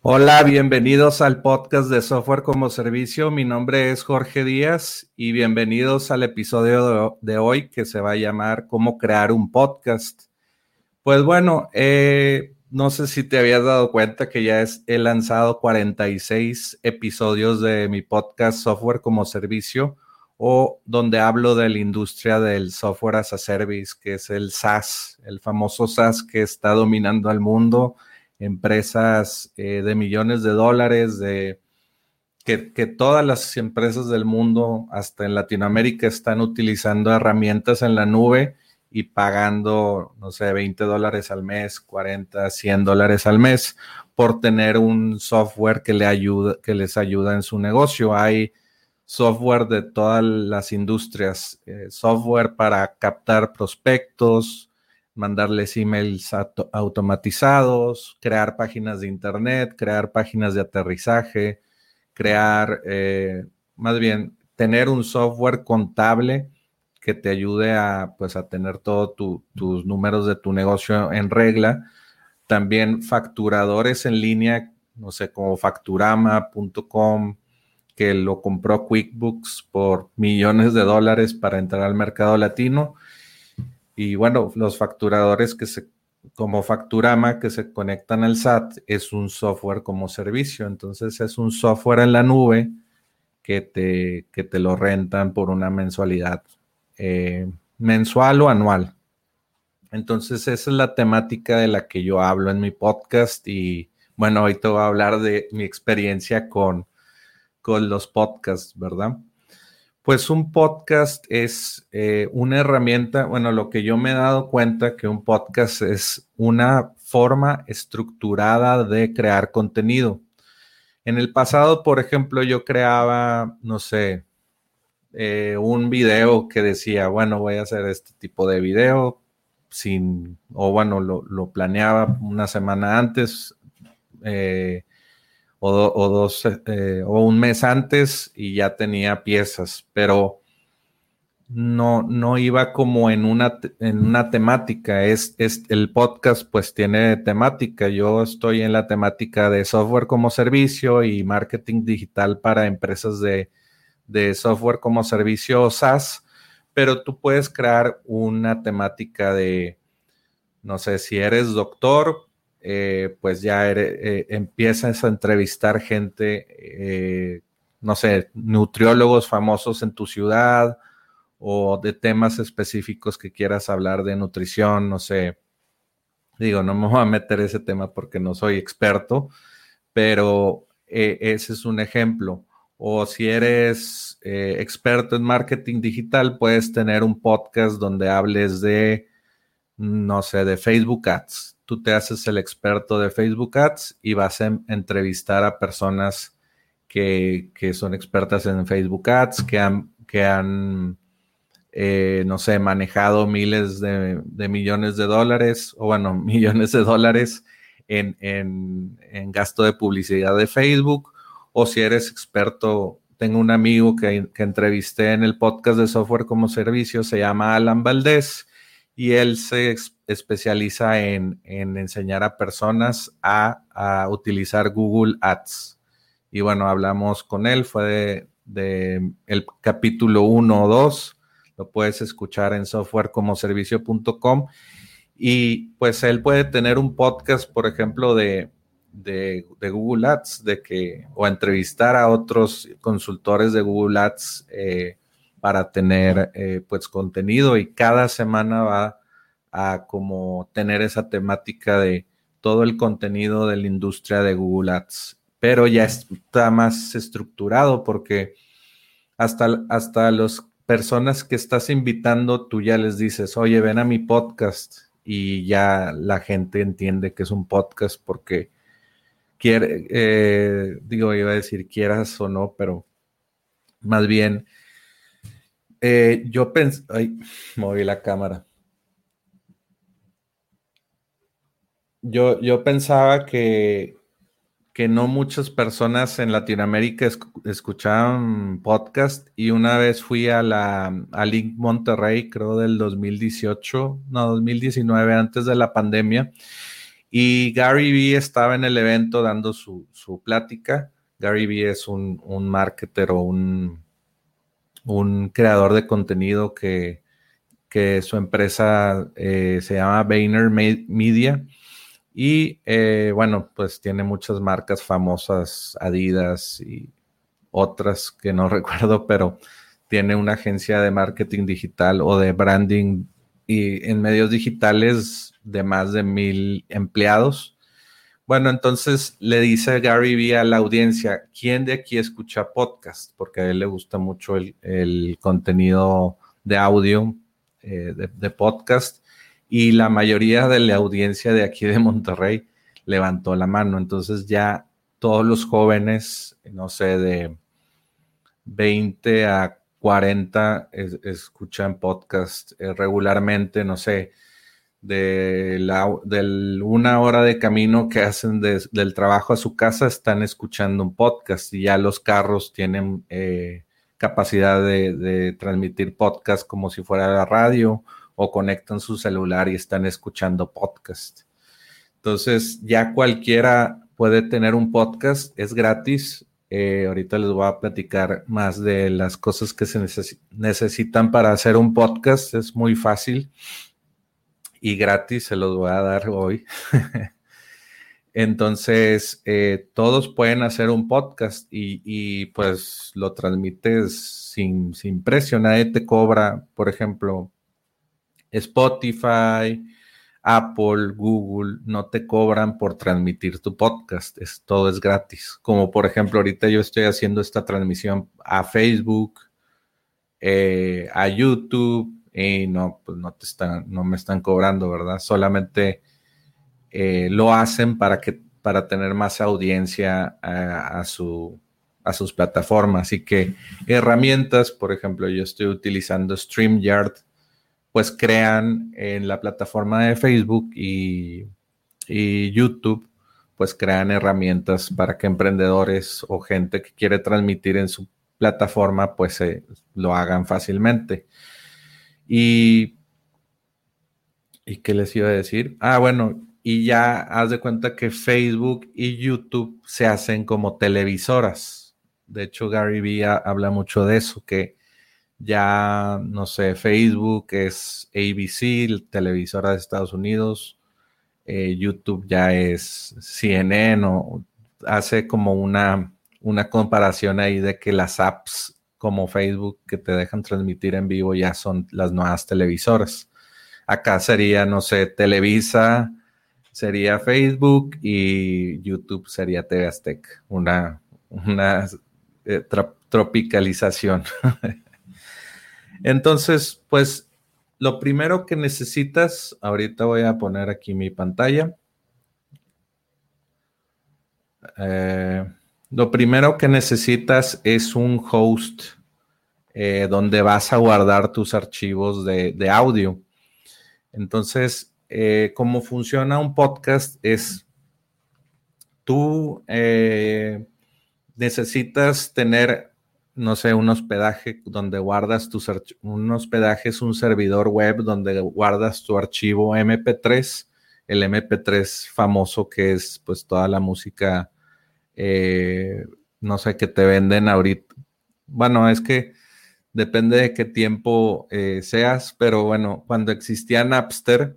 Hola, bienvenidos al podcast de Software como Servicio. Mi nombre es Jorge Díaz y bienvenidos al episodio de hoy que se va a llamar Cómo crear un podcast. Pues bueno, eh, no sé si te habías dado cuenta que ya he lanzado 46 episodios de mi podcast Software como Servicio o donde hablo de la industria del software as a service, que es el SaaS, el famoso SaaS que está dominando al mundo empresas eh, de millones de dólares, de que, todas las empresas del mundo, hasta en Latinoamérica, están utilizando herramientas en la nube y pagando, no sé, 20 dólares al mes, 40, 100 dólares al mes por tener un software que, le ayuda, que les ayuda en su negocio. Hay software de todas las industrias, eh, software para captar prospectos, mandarles emails automatizados, crear páginas de internet, crear páginas de aterrizaje, crear, eh, más bien, tener un software contable que te ayude a, pues, a tener todos tus números de tu negocio en regla. También facturadores en línea, no sé, como facturama.com, que lo compró QuickBooks por millones de dólares para entrar al mercado latino y bueno, los facturadores que se, como Facturama, que se conectan al SAT, es un software como servicio. Entonces es un software en la nube que te, que te lo rentan por una mensualidad eh, mensual o anual. Entonces esa es la temática de la que yo hablo en mi podcast y bueno, hoy te voy a hablar de mi experiencia con, con los podcasts, ¿verdad? Pues un podcast es eh, una herramienta, bueno, lo que yo me he dado cuenta que un podcast es una forma estructurada de crear contenido. En el pasado, por ejemplo, yo creaba, no sé, eh, un video que decía, bueno, voy a hacer este tipo de video sin, o bueno, lo, planeaba una semana antes. Eh, o, dos, eh, o un mes antes y ya tenía piezas, pero no, no iba como en una, en una temática. Es, es, el podcast pues tiene temática. Yo estoy en la temática de software como servicio y marketing digital para empresas de, de software como servicio SaaS, pero tú puedes crear una temática de, no sé, si eres doctor, eh, pues ya eh, empiezas a entrevistar gente, eh, no sé, nutriólogos famosos en tu ciudad o de temas específicos que quieras hablar de nutrición, no sé. Digo, no me voy a meter ese tema porque no soy experto, pero ese es un ejemplo. O si eres experto en marketing digital, puedes tener un podcast donde hables de, no sé, de Facebook Ads tú te haces el experto de Facebook Ads y vas a entrevistar a personas que, son expertas en Facebook Ads, que han, que han eh, no sé, manejado miles de, millones de dólares, o bueno, millones de dólares en, gasto de publicidad de Facebook, o si eres experto, tengo un amigo que, que entrevisté en el podcast de software como servicio, se llama Alan Valdés, y él se especializa en, enseñar a personas a, utilizar Google Ads. Y bueno, hablamos con él, fue de, el capítulo 1 o 2, lo puedes escuchar en softwarecomoservicio.com y pues él puede tener un podcast, por ejemplo, de, de, Google Ads, de que, o entrevistar a otros consultores de Google Ads eh, para tener eh, pues contenido y cada semana va a como tener esa temática de todo el contenido de la industria de Google Ads, pero ya está más estructurado porque hasta, hasta las personas que estás invitando, tú ya les dices, oye, ven a mi podcast y ya la gente entiende que es un podcast porque quiere, eh, digo, iba a decir quieras o no, pero más bien eh, yo pensé, ay, moví la cámara. Yo, yo pensaba que, que no muchas personas en Latinoamérica escuchaban podcast y una vez fui a la a Link Monterrey, creo del 2018, no, 2019, antes de la pandemia, y Gary Vee estaba en el evento dando su, su plática. Gary Vee es un, un marketer o un un creador de contenido que, su empresa eh, se llama Vayner Media. Y eh, bueno, pues tiene muchas marcas famosas, Adidas y otras que no recuerdo, pero tiene una agencia de marketing digital o de branding y en medios digitales de más de mil empleados. Bueno, entonces le dice Gary Vee a la audiencia, ¿quién de aquí escucha podcast? Porque a él le gusta mucho el, contenido de audio, eh, de, podcast, y la mayoría de la audiencia de aquí de Monterrey levantó la mano. Entonces ya todos los jóvenes, no sé, de 20 a 40 escuchan podcast eh, regularmente, no sé de, la, una hora de camino que hacen del trabajo a su casa están escuchando un podcast y ya los carros tienen eh, capacidad de, transmitir podcast como si fuera la radio o conectan su celular y están escuchando podcast. Entonces ya cualquiera puede tener un podcast, es gratis. Eh, ahorita les voy a platicar más de las cosas que se necesitan para hacer un podcast, es muy fácil y gratis se los voy a dar hoy. Entonces, eh, todos pueden hacer un podcast y, pues lo transmites sin, sin, precio, nadie te cobra, por ejemplo, Spotify, Apple, Google, no te cobran por transmitir tu podcast, es, todo es gratis. Como por ejemplo, ahorita yo estoy haciendo esta transmisión a Facebook, eh, a YouTube, y no, pues no te están, no me están cobrando, ¿verdad? Solamente eh, lo hacen para que, para tener más audiencia a, su, a sus plataformas. Así que herramientas, por ejemplo, yo estoy utilizando StreamYard, pues crean en la plataforma de Facebook y, YouTube, pues crean herramientas para que emprendedores o gente que quiere transmitir en su plataforma, pues lo hagan fácilmente. Y, ¿y qué les iba a decir? Ah, bueno, y ya haz de cuenta que Facebook y YouTube se hacen como televisoras. De hecho, Gary Vee habla mucho de eso, que ya, no sé, Facebook es ABC, televisora de Estados Unidos, eh, YouTube ya es CNN, o hace como una, una comparación ahí de que las apps como Facebook que te dejan transmitir en vivo ya son las nuevas televisoras. Acá sería, no sé, Televisa, sería Facebook y YouTube sería TV una, una eh, tropicalización. Entonces, pues lo primero que necesitas, ahorita voy a poner aquí mi pantalla. Eh, lo primero que necesitas es un host eh, donde vas a guardar tus archivos de, audio. Entonces, eh, cómo funciona un podcast es tú eh, necesitas tener no sé, un hospedaje donde guardas tus un hospedaje es un servidor web donde guardas tu archivo MP3, el MP3 famoso que es pues toda la música, eh, no sé, que te venden ahorita. Bueno, es que depende de qué tiempo eh, seas, pero bueno, cuando existía Napster,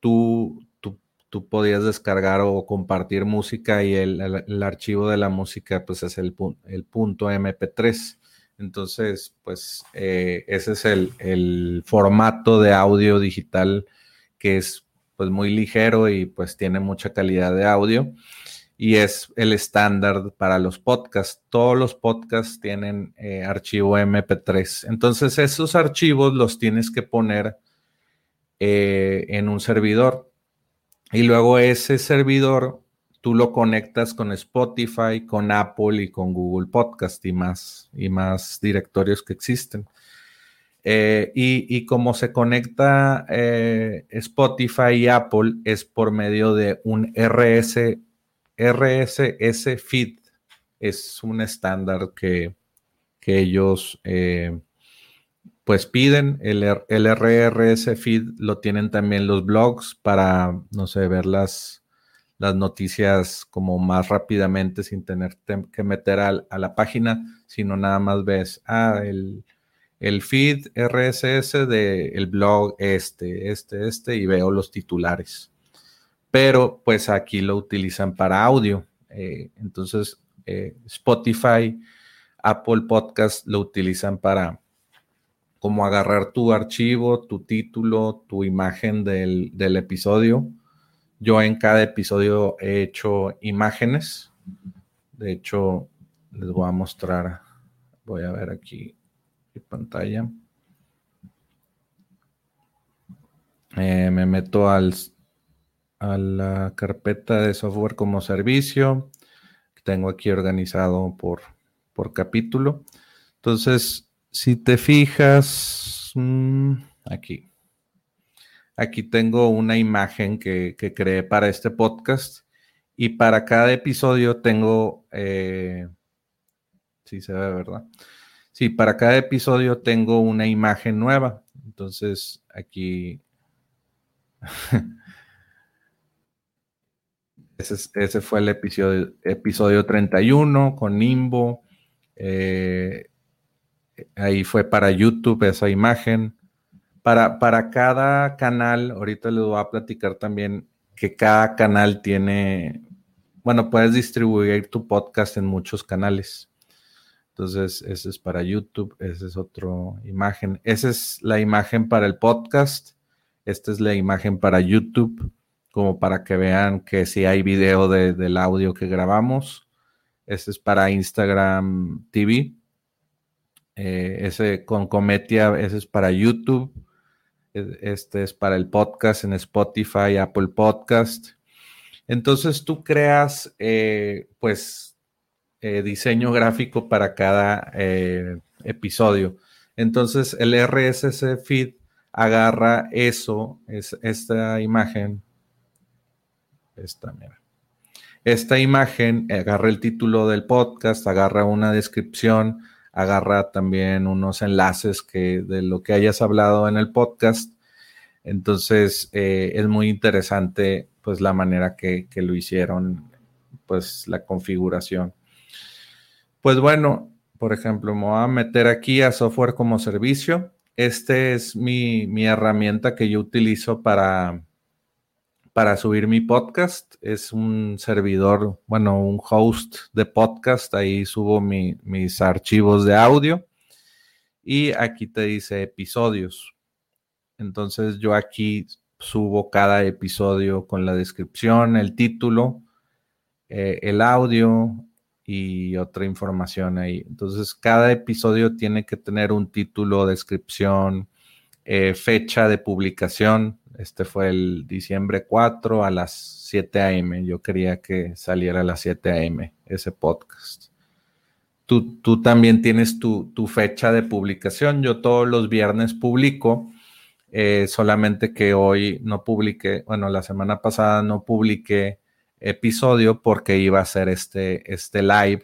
tú, tú, podías descargar o compartir música y el, archivo de la música pues es el, el punto MP3. Entonces, pues eh, ese es el, formato de audio digital que es pues muy ligero y pues tiene mucha calidad de audio y es el estándar para los podcasts. Todos los podcasts tienen eh, archivo MP3. Entonces esos archivos los tienes que poner eh, en un servidor y luego ese servidor tú lo conectas con Spotify, con Apple y con Google Podcast y más, y más directorios que existen. Eh, y, como se conecta Spotify y Apple es por medio de un RS, RSS feed. Es un estándar que, ellos eh, pues piden. El, el RRS feed lo tienen también los blogs para, no sé, ver las, las noticias como más rápidamente sin tener que meter a la página, sino nada más ves, ah, el, feed RSS del blog este, este, este, y veo los titulares. Pero pues aquí lo utilizan para audio. Eh, entonces, eh, Spotify, Apple Podcast lo utilizan para como agarrar tu archivo, tu título, tu imagen del, del episodio yo en cada episodio he hecho imágenes. De hecho, les voy a mostrar. Voy a ver aquí mi pantalla. Eh, me meto al, a la carpeta de software como servicio. Que tengo aquí organizado por, por capítulo. Entonces, si te fijas, mm, aquí. Aquí tengo una imagen que, creé para este podcast y para cada episodio tengo, eh, sí se ve, ¿verdad? Sí, para cada episodio tengo una imagen nueva. Entonces, aquí... ese, fue el episodio, episodio 31 con Nimbo. Eh, ahí fue para YouTube esa imagen. Para, para cada canal, ahorita les voy a platicar también que cada canal tiene, bueno, puedes distribuir tu podcast en muchos canales. Entonces, ese es para YouTube, esa es otra imagen. Esa es la imagen para el podcast. Esta es la imagen para YouTube, como para que vean que si hay video del audio que grabamos. Ese es para Instagram TV. Eh, ese con Cometia, ese es para YouTube. Este es para el podcast en Spotify, Apple Podcast. Entonces tú creas, eh, pues, eh, diseño gráfico para cada episodio. Entonces el RSS feed agarra eso, es, esta imagen. Esta, mira. Esta imagen agarra el título del podcast, agarra una descripción, agarra también unos enlaces que de lo que hayas hablado en el podcast. Entonces eh, es muy interesante pues la manera que, lo hicieron, pues la configuración. Pues bueno, por ejemplo, me voy a meter aquí a software como servicio. Este es mi, mi herramienta que yo utilizo para, para subir mi podcast. Es un servidor, bueno, un host de podcast. Ahí subo mis archivos de audio. Y aquí te dice episodios. Entonces yo aquí subo cada episodio con la descripción, el título, eh, el audio y otra información ahí. Entonces cada episodio tiene que tener un título, descripción, eh, fecha de publicación, este fue el diciembre 4 a las 7 a.m. Yo quería que saliera a las 7 a.m. ese podcast. Tú, tú también tienes tu, fecha de publicación. Yo todos los viernes publico, eh, solamente que hoy no publiqué, bueno, la semana pasada no publiqué episodio porque iba a ser este, este live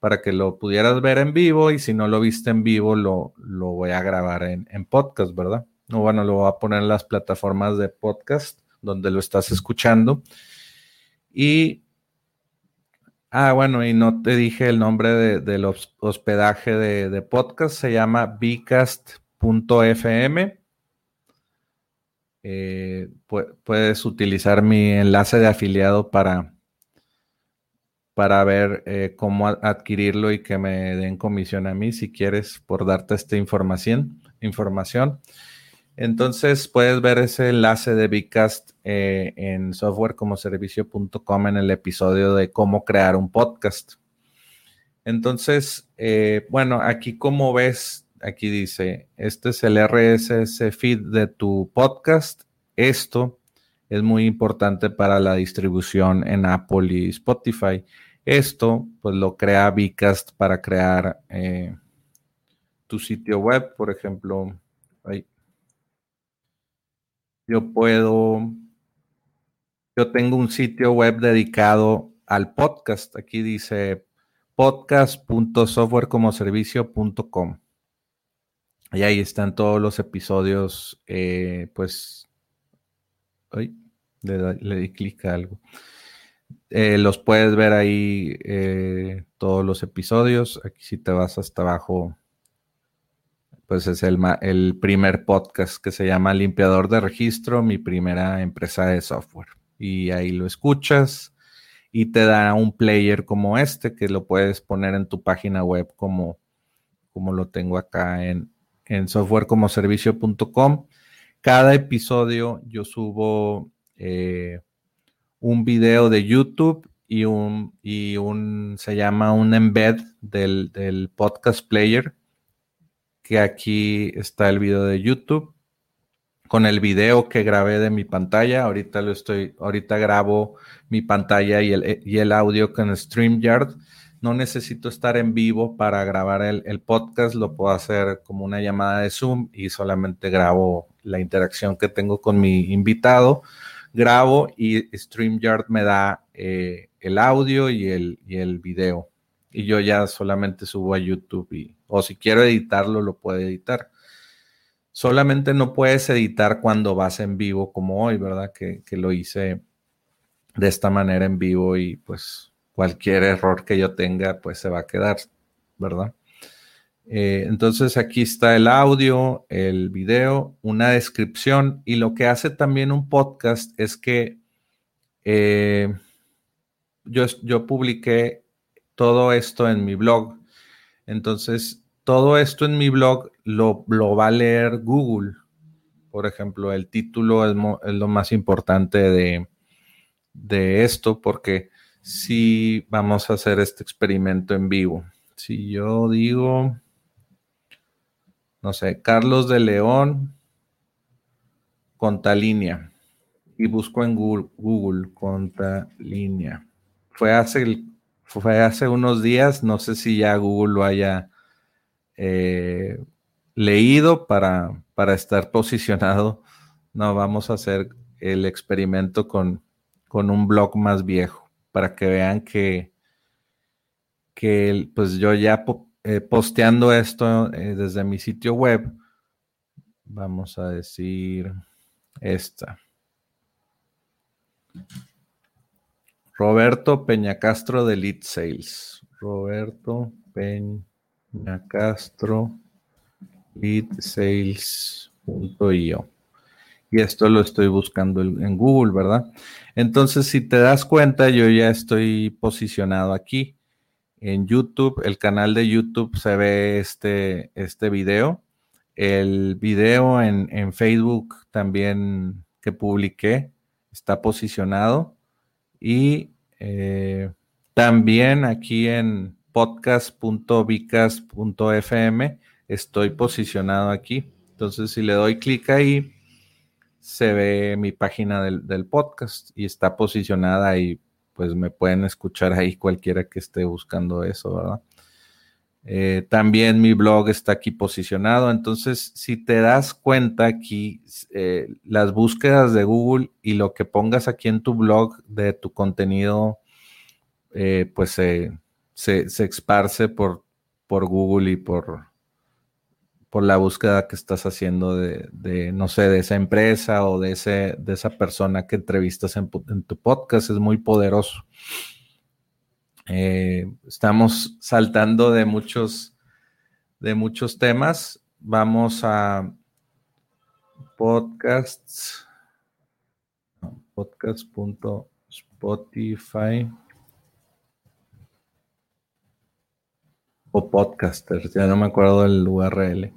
para que lo pudieras ver en vivo y si no lo viste en vivo lo, lo voy a grabar en, en podcast, ¿verdad? No, bueno, lo voy a poner en las plataformas de podcast donde lo estás escuchando. Y, ah, bueno, y no te dije el nombre de, del hospedaje de, podcast, se llama bcast.fm. Eh, puedes utilizar mi enlace de afiliado para, para ver eh, cómo adquirirlo y que me den comisión a mí si quieres por darte esta información. información. Entonces puedes ver ese enlace de Bcast eh, en softwarecomoservicio.com en el episodio de cómo crear un podcast. Entonces, eh, bueno, aquí como ves, aquí dice, este es el RSS feed de tu podcast. Esto es muy importante para la distribución en Apple y Spotify. Esto, pues lo crea Bcast para crear eh, tu sitio web, por ejemplo. Yo puedo, yo tengo un sitio web dedicado al podcast. Aquí dice podcast.softwarecomoservicio.com. Y ahí están todos los episodios, eh, pues, ay, le, di clic a algo. Eh, los puedes ver ahí eh, todos los episodios. Aquí si te vas hasta abajo pues es el, el primer podcast que se llama Limpiador de Registro, mi primera empresa de software. Y ahí lo escuchas y te da un player como este que lo puedes poner en tu página web como, como lo tengo acá en, en softwarecomoservicio.com. Cada episodio yo subo eh, un video de YouTube y un, y un se llama un embed del, del podcast player que aquí está el video de YouTube con el video que grabé de mi pantalla. Ahorita lo estoy, ahorita grabo mi pantalla y el, y el audio con StreamYard. No necesito estar en vivo para grabar el, el, podcast, lo puedo hacer como una llamada de Zoom y solamente grabo la interacción que tengo con mi invitado. Grabo y StreamYard me da eh, el audio y el, y el video. Y yo ya solamente subo a YouTube y, o si quiero editarlo, lo puedo editar. Solamente no puedes editar cuando vas en vivo como hoy, ¿verdad? Que, lo hice de esta manera en vivo y pues cualquier error que yo tenga, pues se va a quedar, ¿verdad? Eh, entonces aquí está el audio, el video, una descripción y lo que hace también un podcast es que eh, yo, yo publiqué todo esto en mi blog entonces, todo esto en mi blog lo, va a leer Google. Por ejemplo, el título es, lo más importante de, de, esto porque si vamos a hacer este experimento en vivo. Si yo digo, no sé, Carlos de León, línea y busco en Google, Google línea. Fue hace fue hace unos días, no sé si ya Google lo haya eh, leído para, para, estar posicionado. No, vamos a hacer el experimento con, con un blog más viejo para que vean que, que pues yo ya eh, posteando esto eh, desde mi sitio web, vamos a decir esta. Roberto Peñacastro de Lead Sales. Roberto Peñacastro leadsales.io. Y esto lo estoy buscando en Google, ¿verdad? Entonces, si te das cuenta, yo ya estoy posicionado aquí en YouTube. El canal de YouTube se ve este, este video. El video en, en Facebook también que publiqué está posicionado. Y eh, también aquí en podcast.vicas.fm estoy posicionado aquí. Entonces, si le doy clic ahí, se ve mi página del, podcast y está posicionada y pues me pueden escuchar ahí cualquiera que esté buscando eso, ¿verdad? Eh, también mi blog está aquí posicionado. Entonces, si te das cuenta aquí, eh, las búsquedas de Google y lo que pongas aquí en tu blog de tu contenido, eh, pues se se, esparce por, por Google y por, por la búsqueda que estás haciendo de, no sé, de esa empresa o de, ese, de esa persona que entrevistas en, tu podcast. Es muy poderoso. Eh, estamos saltando de muchos, de muchos temas. Vamos a podcasts. Podcast.spotify. podcasters, ya no me acuerdo del URL.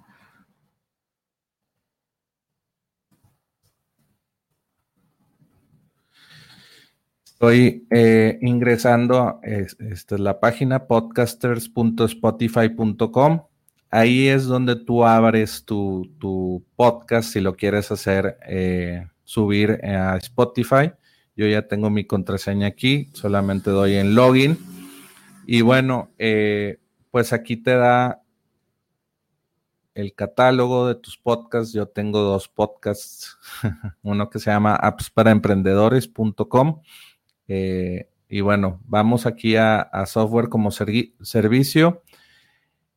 Estoy eh, ingresando, esta es la página podcasters.spotify.com. Ahí es donde tú abres tu, podcast si lo quieres hacer, eh, subir a Spotify. Yo ya tengo mi contraseña aquí, solamente doy en login. Y bueno, eh, pues aquí te da el catálogo de tus podcasts. Yo tengo dos podcasts, uno que se llama appsparaemprendedores.com. Eh, y bueno, vamos aquí a, software como servicio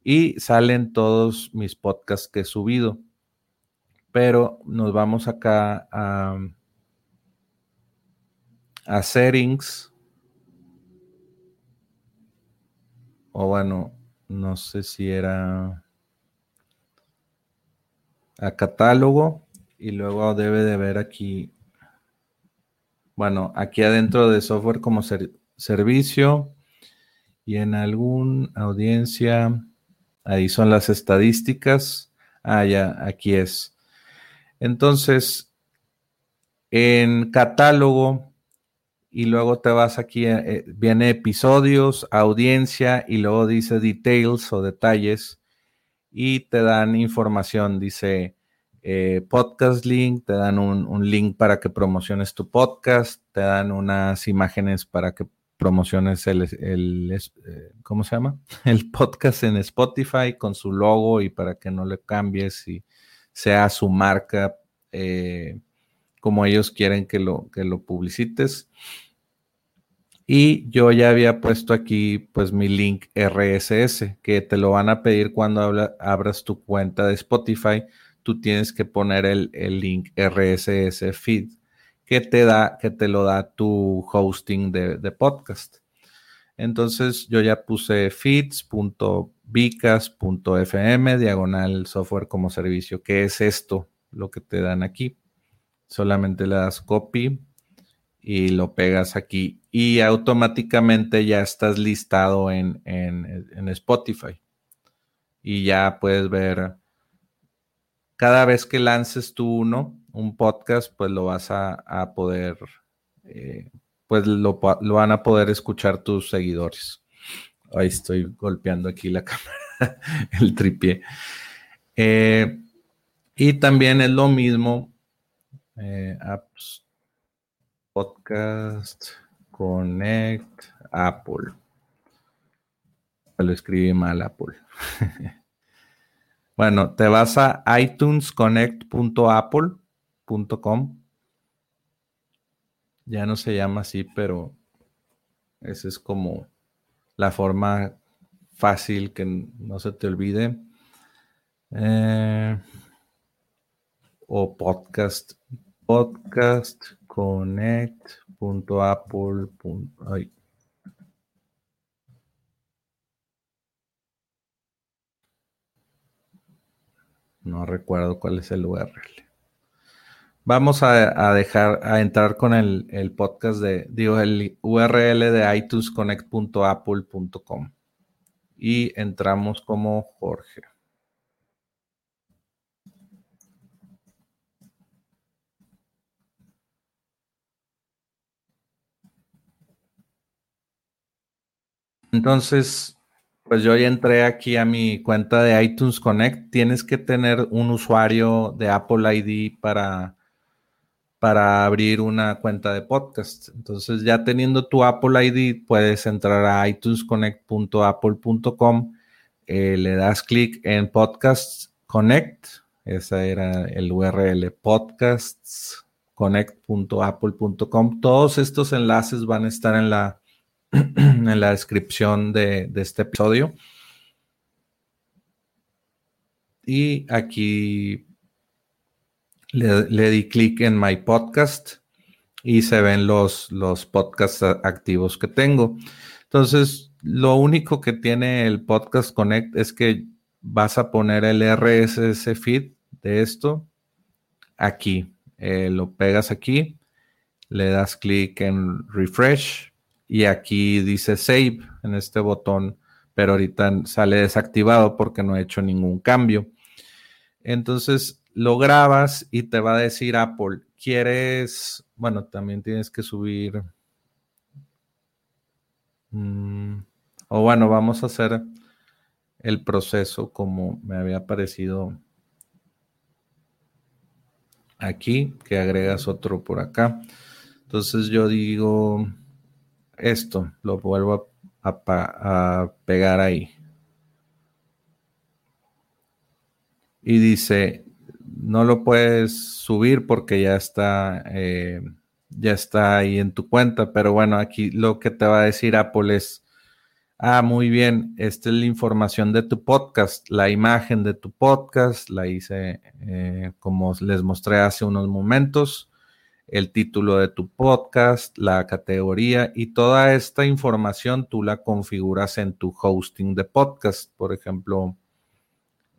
y salen todos mis podcasts que he subido. Pero nos vamos acá a, a settings. O bueno, no sé si era a catálogo y luego debe de ver aquí, bueno, aquí adentro de software como servicio y en algún audiencia, ahí son las estadísticas. Ah, ya, aquí es. Entonces, en catálogo y luego te vas aquí, eh, eh, viene episodios, audiencia y luego dice details o detalles y te dan información, dice eh, podcast link, te dan un, link para que promociones tu podcast, te dan unas imágenes para que promociones el, el ¿cómo se llama? El podcast en Spotify con su logo y para que no le cambies y sea su marca como ellos quieren que lo, que lo publicites. Y yo ya había puesto aquí pues mi link RSS, que te lo van a pedir cuando abras tu cuenta de Spotify. Tú tienes que poner el, link RSS feed que te da, que te lo da tu hosting de, de podcast. Entonces yo ya puse feeds.vicas.fm, diagonal software como servicio. ¿Qué es esto? Lo que te dan aquí. Solamente le das copy y lo pegas aquí y automáticamente ya estás listado en, Spotify. Y ya puedes ver, cada vez que lances tú uno, un podcast, pues lo vas a, poder, eh, pues lo, van a poder escuchar tus seguidores. Ahí estoy golpeando aquí la cámara, el tripié. Eh, y también es lo mismo, eh, apps Podcast Connect Apple. Lo escribí mal Apple. bueno, te vas a itunesconnect.apple.com. Ya no se llama así, pero esa es como la forma fácil que no se te olvide. Eh, o podcast. Podcast connect.apple. No recuerdo cuál es el URL. Vamos a, dejar, a entrar con el, el, podcast de, digo, el URL de itunesconnect.apple.com. Y entramos como Jorge. Entonces, pues yo ya entré aquí a mi cuenta de iTunes Connect. Tienes que tener un usuario de Apple ID para, para abrir una cuenta de podcast. Entonces, ya teniendo tu Apple ID, puedes entrar a itunesconnect.apple.com. Eh, le das clic en Podcasts Connect. Ese era el URL, podcastsconnect.apple.com. Todos estos enlaces van a estar en la en la descripción de, este episodio. Y aquí le, di clic en My Podcast y se ven los, los podcasts activos que tengo. Entonces, lo único que tiene el Podcast Connect es que vas a poner el RSS feed de esto aquí. Eh, lo pegas aquí, le das clic en refresh y aquí dice save en este botón, pero ahorita sale desactivado porque no he hecho ningún cambio. Entonces lo grabas y te va a decir Apple, ¿quieres? Bueno, también tienes que subir. Mm, o bueno, vamos a hacer el proceso como me había parecido aquí, que agregas otro por acá. Entonces yo digo esto, lo vuelvo a, pegar ahí. Y dice, no lo puedes subir porque ya está, eh, ya está ahí en tu cuenta, pero bueno, aquí lo que te va a decir Apple es, Ah, muy bien. Esta es la información de tu podcast, la imagen de tu podcast, la hice eh, como les mostré hace unos momentos, el título de tu podcast, la categoría y toda esta información tú la configuras en tu hosting de podcast. Por ejemplo,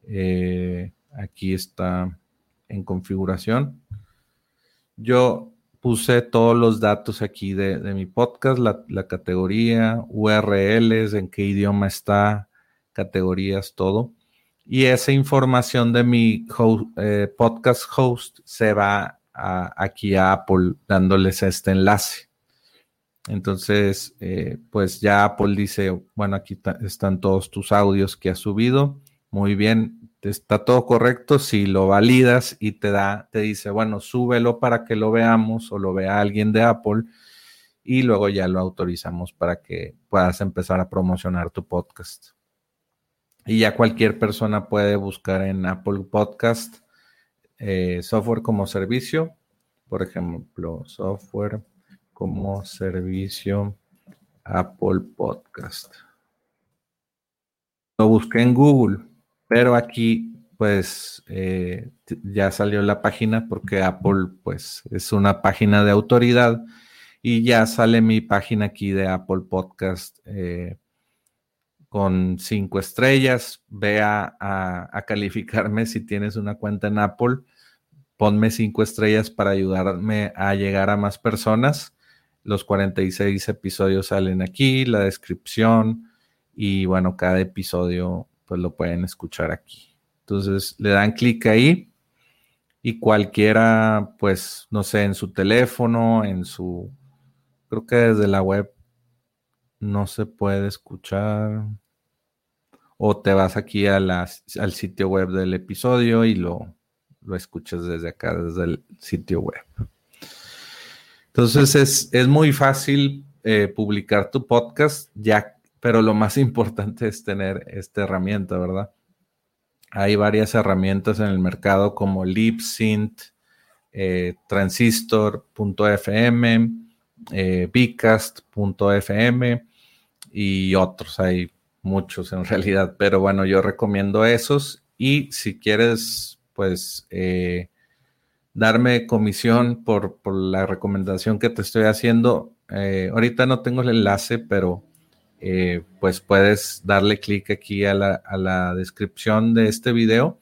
eh, aquí está en configuración. Yo puse todos los datos aquí de, mi podcast, la, categoría, URLs, en qué idioma está, categorías, todo. Y esa información de mi eh, podcast host se va aquí a Apple dándoles este enlace. Entonces, eh, pues ya Apple dice, bueno, aquí están todos tus audios que has subido. Muy bien, está todo correcto si lo validas y te da, te dice, bueno, súbelo para que lo veamos o lo vea alguien de Apple y luego ya lo autorizamos para que puedas empezar a promocionar tu podcast. Y ya cualquier persona puede buscar en Apple Podcast eh, software como servicio, por ejemplo, software como servicio Apple Podcast. Lo busqué en Google pero aquí, pues, eh, ya salió la página porque Apple, pues, es una página de autoridad y ya sale mi página aquí de Apple Podcast eh, con cinco estrellas. Ve a, a, calificarme si tienes una cuenta en Apple. Ponme cinco estrellas para ayudarme a llegar a más personas. Los 46 episodios salen aquí, la descripción y bueno, cada episodio pues lo pueden escuchar aquí. Entonces le dan clic ahí y cualquiera, pues, no sé, en su teléfono, en su, creo que desde la web no se puede escuchar. O te vas aquí al sitio web del episodio y lo, lo escuchas desde acá, desde el sitio web. Entonces es, es muy fácil eh, publicar tu podcast ya pero lo más importante es tener esta herramienta, ¿verdad? Hay varias herramientas en el mercado como LipSync, eh, Transistor.fm, eh, Bcast.fm y otros. Hay muchos en realidad, pero bueno, yo recomiendo esos y si quieres, pues, eh, darme comisión por, por, la recomendación que te estoy haciendo, eh, ahorita no tengo el enlace, pero eh, pues puedes darle clic aquí a la, descripción de este video,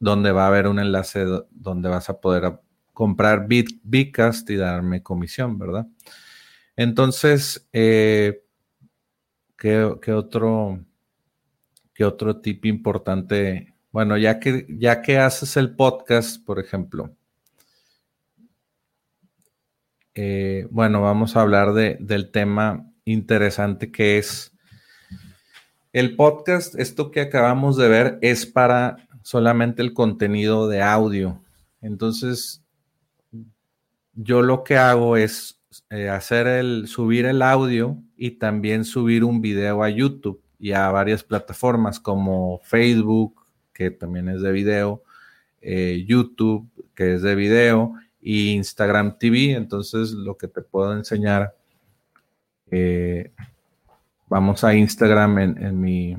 donde va a haber un enlace donde vas a poder comprar Bitcast y darme comisión, ¿verdad? Entonces, eh, ¿qué, otro, ¿qué otro tip importante? Bueno, ya que, ya que haces el podcast, por ejemplo, eh, bueno, vamos a hablar del tema interesante que es el podcast, esto que acabamos de ver es para solamente el contenido de audio. Entonces, yo lo que hago es eh, hacer el, subir el audio y también subir un video a YouTube y a varias plataformas como Facebook, que también es de video, eh, YouTube, que es de video, y Instagram TV. Entonces, lo que te puedo enseñar Eh, vamos a Instagram en, mi...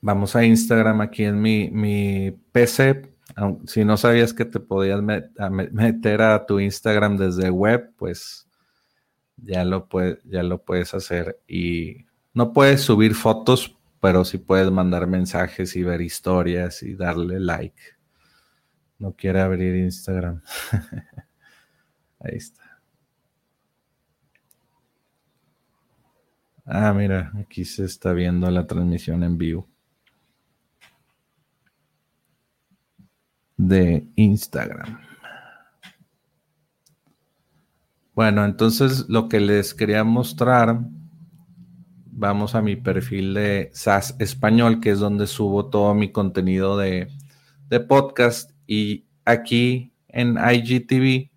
Vamos a Instagram aquí en mi, mi PC. Si no sabías que te podías meter a tu Instagram desde web, pues ya lo, ya lo puedes hacer. Y no puedes subir fotos, pero sí puedes mandar mensajes y ver historias y darle like. No quiere abrir Instagram. Ahí está. Ah, mira, aquí se está viendo la transmisión en vivo de Instagram. Bueno, entonces lo que les quería mostrar, vamos a mi perfil de SAS Español, que es donde subo todo mi contenido de, de podcast. Y aquí en IGTV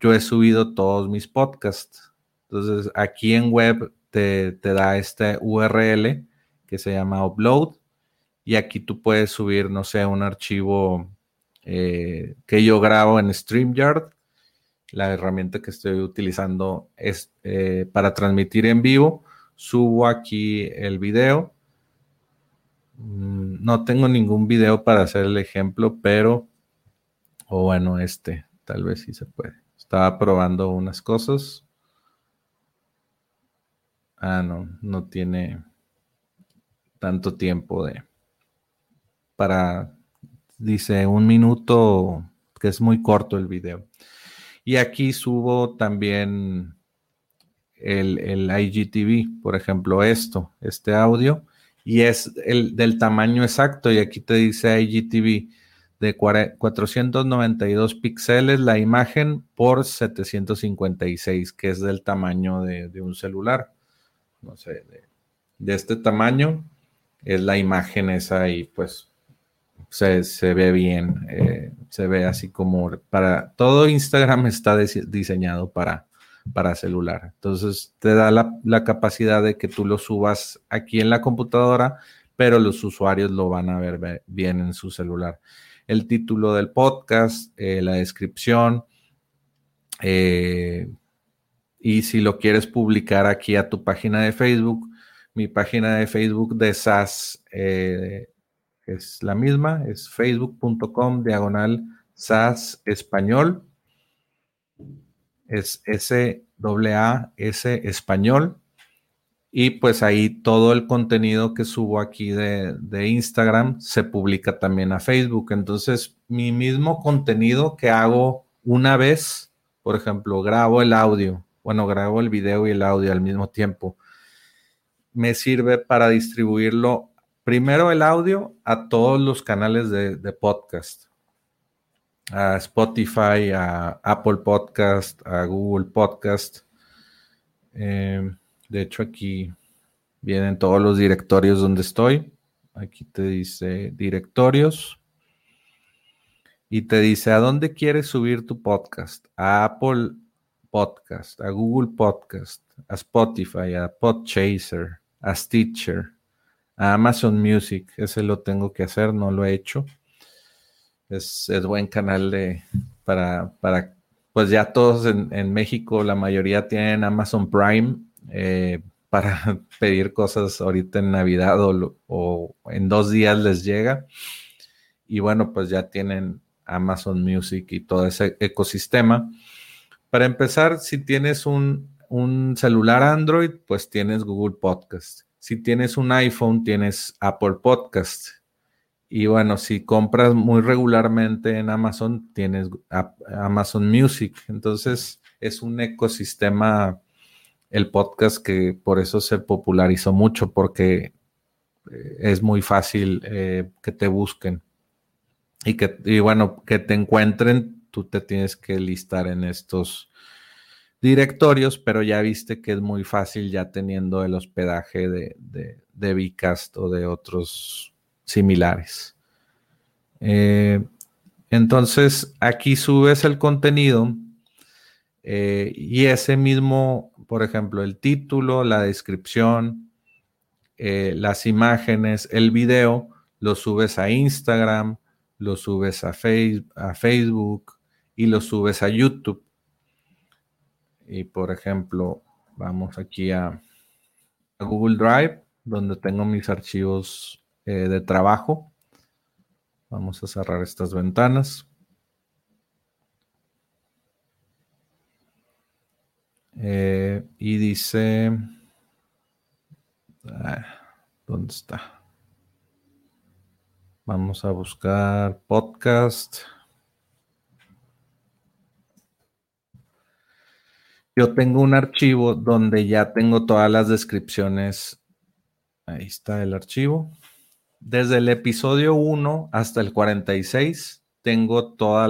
yo he subido todos mis podcasts. Entonces aquí en web te, da este URL que se llama upload y aquí tú puedes subir, no sé, un archivo eh, que yo grabo en StreamYard. La herramienta que estoy utilizando es eh, para transmitir en vivo. Subo aquí el video. Mm, no tengo ningún video para hacer el ejemplo, pero, o bueno, este, tal vez sí se puede. Estaba probando unas cosas. Ah, no, no tiene tanto tiempo de para dice un minuto que es muy corto el video. Y aquí subo también el, el IGTV, por ejemplo, esto, este audio, y es el del tamaño exacto. Y aquí te dice IGTV de 492 píxeles la imagen por 756, que es del tamaño de un celular no sé, de, este tamaño, es la imagen esa y pues se, ve bien, eh, se ve así como para, todo Instagram está diseñado para, para celular. Entonces te da la, capacidad de que tú lo subas aquí en la computadora, pero los usuarios lo van a ver bien en su celular. El título del podcast, eh, la descripción, eh, y si lo quieres publicar aquí a tu página de Facebook, mi página de Facebook de SAS es la misma, es facebook.com diagonal SAS español. Es S-A-S español. Y pues ahí todo el contenido que subo aquí de, de, Instagram se publica también a Facebook. Entonces, mi mismo contenido que hago una vez, por ejemplo, grabo el audio bueno, grabo el video y el audio al mismo tiempo. Me sirve para distribuirlo primero el audio a todos los canales de, podcast. A Spotify, a Apple Podcast, a Google Podcast. Em, de hecho, aquí vienen todos los directorios donde estoy. Aquí te dice directorios. Y te dice, ¿a dónde quieres subir tu podcast? A Apple Podcast, a Google Podcast, a Spotify, a Podchaser, a Stitcher, Amazon Music. Ese lo tengo que hacer, no lo he hecho. Es, buen canal de para, para, pues ya todos en, México, la mayoría tienen Amazon Prime eh, para pedir cosas ahorita en Navidad o, o en dos días les llega. Y bueno, pues ya tienen Amazon Music y todo ese ecosistema. Para empezar, si tienes un, celular Android, pues tienes Google Podcast. Si tienes un iPhone, tienes Apple Podcast. Y bueno, si compras muy regularmente en Amazon, tienes Amazon Music. Entonces, es un ecosistema, el podcast, que por eso se popularizó mucho, porque eh, es muy fácil eh, que te busquen. Y que, y bueno, que te encuentren tú te tienes que listar en estos directorios, pero ya viste que es muy fácil ya teniendo el hospedaje de, de, de o de otros similares. Eh, entonces, aquí subes el contenido eh, y ese mismo, por ejemplo, el título, la descripción, eh, las imágenes, el video, lo subes a Instagram, lo subes a, a Facebook, y lo subes a YouTube. Y por ejemplo, vamos aquí a, Google Drive, donde tengo mis archivos eh, de trabajo. Vamos a cerrar estas ventanas. Eh, y dice, ah, ¿dónde está? Vamos a buscar podcast. Yo tengo un archivo donde ya tengo todas las descripciones. Ahí está el archivo. Desde el episodio 1 hasta el 46 tengo todas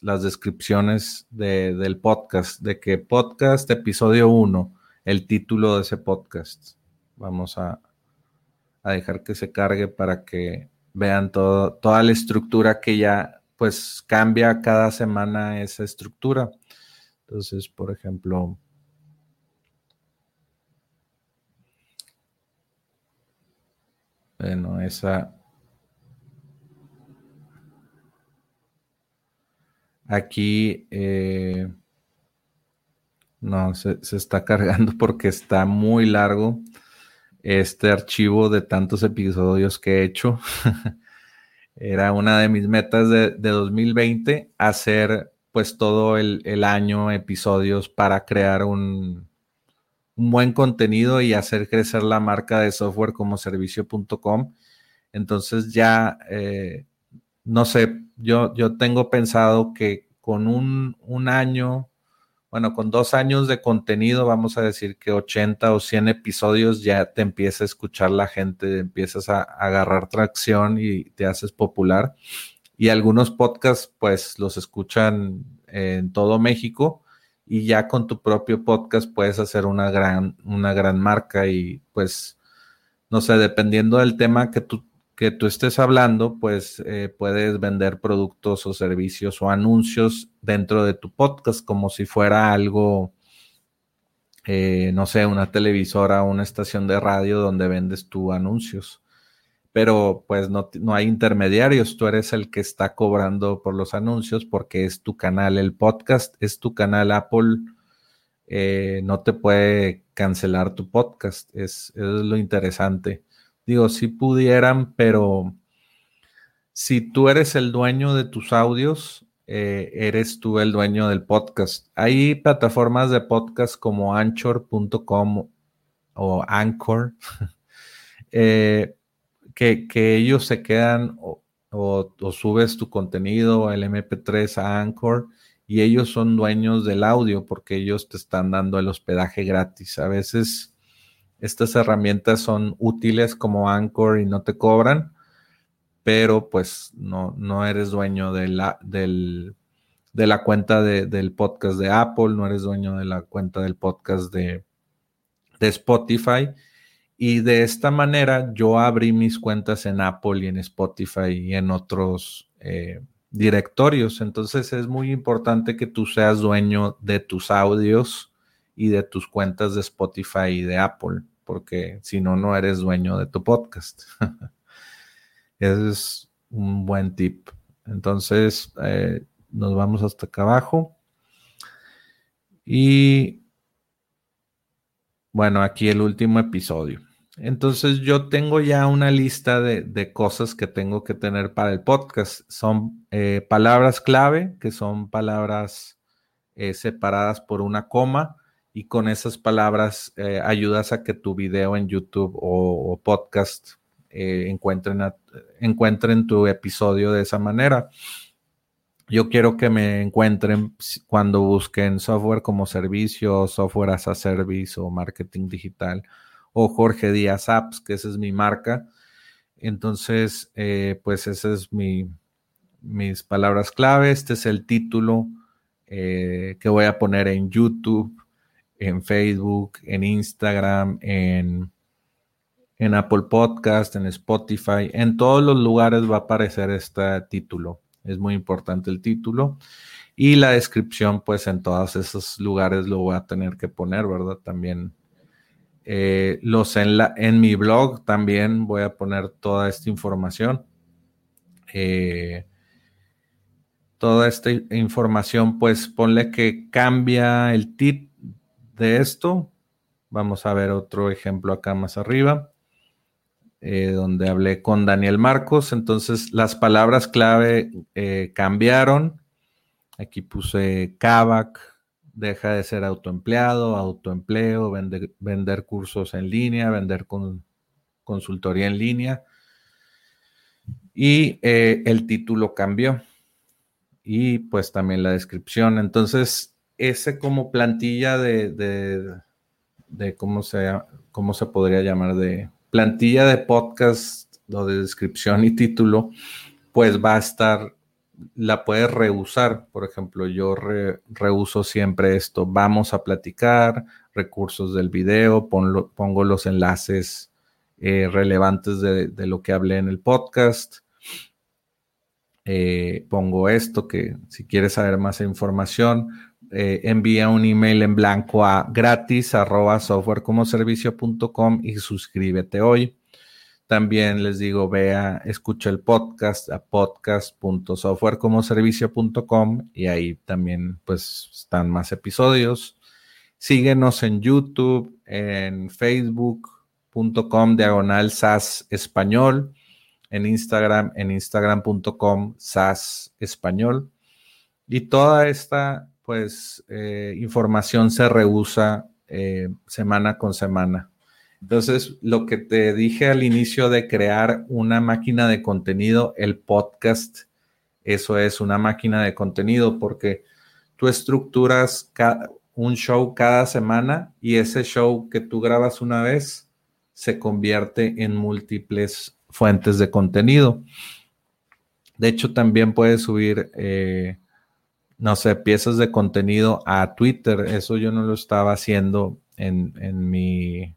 las, descripciones del podcast, de que podcast episodio 1, el título de ese podcast. Vamos a, a dejar que se cargue para que vean todo, toda la estructura que ya pues cambia cada semana esa estructura. Entonces, por ejemplo, bueno, esa Aquí eh, no, se, está cargando porque está muy largo este archivo de tantos episodios que he hecho. Era una de mis metas de, 2020, hacer pues todo el, año episodios para crear un, un, buen contenido y hacer crecer la marca de software como servicio.com. Entonces ya eh, no sé, yo, yo tengo pensado que con un, año, bueno, con dos años de contenido, vamos a decir que 80 o 100 episodios, ya te empieza a escuchar la gente, empiezas a, agarrar tracción y te haces popular. Y algunos podcasts, pues, los escuchan en todo México y ya con tu propio podcast puedes hacer una gran, una gran marca y pues, no sé, dependiendo del tema que tú que tú estés hablando, pues eh, puedes vender productos o servicios o anuncios dentro de tu podcast como si fuera algo, eh, no sé, una televisora o una estación de radio donde vendes tus anuncios. Pero pues no, no, hay intermediarios, tú eres el que está cobrando por los anuncios porque es tu canal, el podcast es tu canal Apple. Eh, no te puede cancelar tu podcast, es, es lo interesante. Digo, si pudieran, pero si tú eres el dueño de tus audios, eh, eres tú el dueño del podcast. Hay plataformas de podcast como anchor.com o Anchor, eh, que, ellos se quedan o, subes tu contenido, el MP3 a Anchor, y ellos son dueños del audio porque ellos te están dando el hospedaje gratis. A veces estas herramientas son útiles como Anchor y no te cobran, pero pues no, no eres dueño de la, de la cuenta del podcast de Apple, no eres dueño de la cuenta del podcast de, de Spotify. Y de esta manera yo abrí mis cuentas en Apple y en Spotify y en otros eh, directorios. Entonces es muy importante que tú seas dueño de tus audios y de tus cuentas de Spotify y de Apple porque si no, no eres dueño de tu podcast. Ese es un buen tip. Entonces, eh, nos vamos hasta acá abajo. Y bueno, aquí el último episodio. Entonces yo tengo ya una lista de, cosas que tengo que tener para el podcast. Son eh, palabras clave, que son palabras eh, separadas por una coma y con esas palabras eh, ayudas a que tu video en YouTube o, podcast encuentren, encuentren tu episodio de esa manera. Yo quiero que me encuentren cuando busquen software como servicio, software as a service o marketing digital o Jorge Díaz Apps, que esa es mi marca. Entonces, eh, pues esas es mi, mis palabras clave. Este es el título que voy a poner en YouTube en Facebook, en Instagram, en, en Apple Podcast, en Spotify, en todos los lugares va a aparecer este título. Es muy importante el título. Y la descripción, pues en todos esos lugares lo voy a tener que poner, ¿verdad? También eh, los en, la, en mi blog también voy a poner toda esta información. Eh, toda esta información, pues ponle que cambia el, título de esto, vamos a ver otro ejemplo acá más arriba. Eh, donde hablé con Daniel Marcos. Entonces las palabras clave cambiaron. Aquí puse Kavak, deja de ser autoempleado, autoempleo, vender, cursos en línea, vender con, consultoría en línea. Y eh, el título cambió. Y pues también la descripción. Entonces, ese como plantilla de, de, cómo, se, cómo se podría llamar de plantilla de podcast o de descripción y título, pues va a estar, la puedes reusar. Por ejemplo, yo reuso siempre esto. Vamos a platicar, recursos del video, pongo los enlaces eh, relevantes de, lo que hablé en el podcast. Eh, pongo esto que si quieres saber más información, eh, envía un email en blanco a gratis arroba y suscríbete hoy. También les digo, vea, escucha el podcast a podcast.softwarecomoservicio.com y ahí también pues están más episodios. Síguenos en YouTube, en facebook.com diagonal SAS español, en Instagram, en instagram.com SAS español. Y toda esta pues eh, información se rehúsa eh, semana con semana. Entonces, lo que te dije al inicio de crear una máquina de contenido, el podcast, eso es una máquina de contenido porque tú estructuras un show cada semana y ese show que tú grabas una vez se convierte en múltiples fuentes de contenido. De hecho, también puedes subir eh, no sé, piezas de contenido a Twitter. Eso yo no lo estaba haciendo en, mi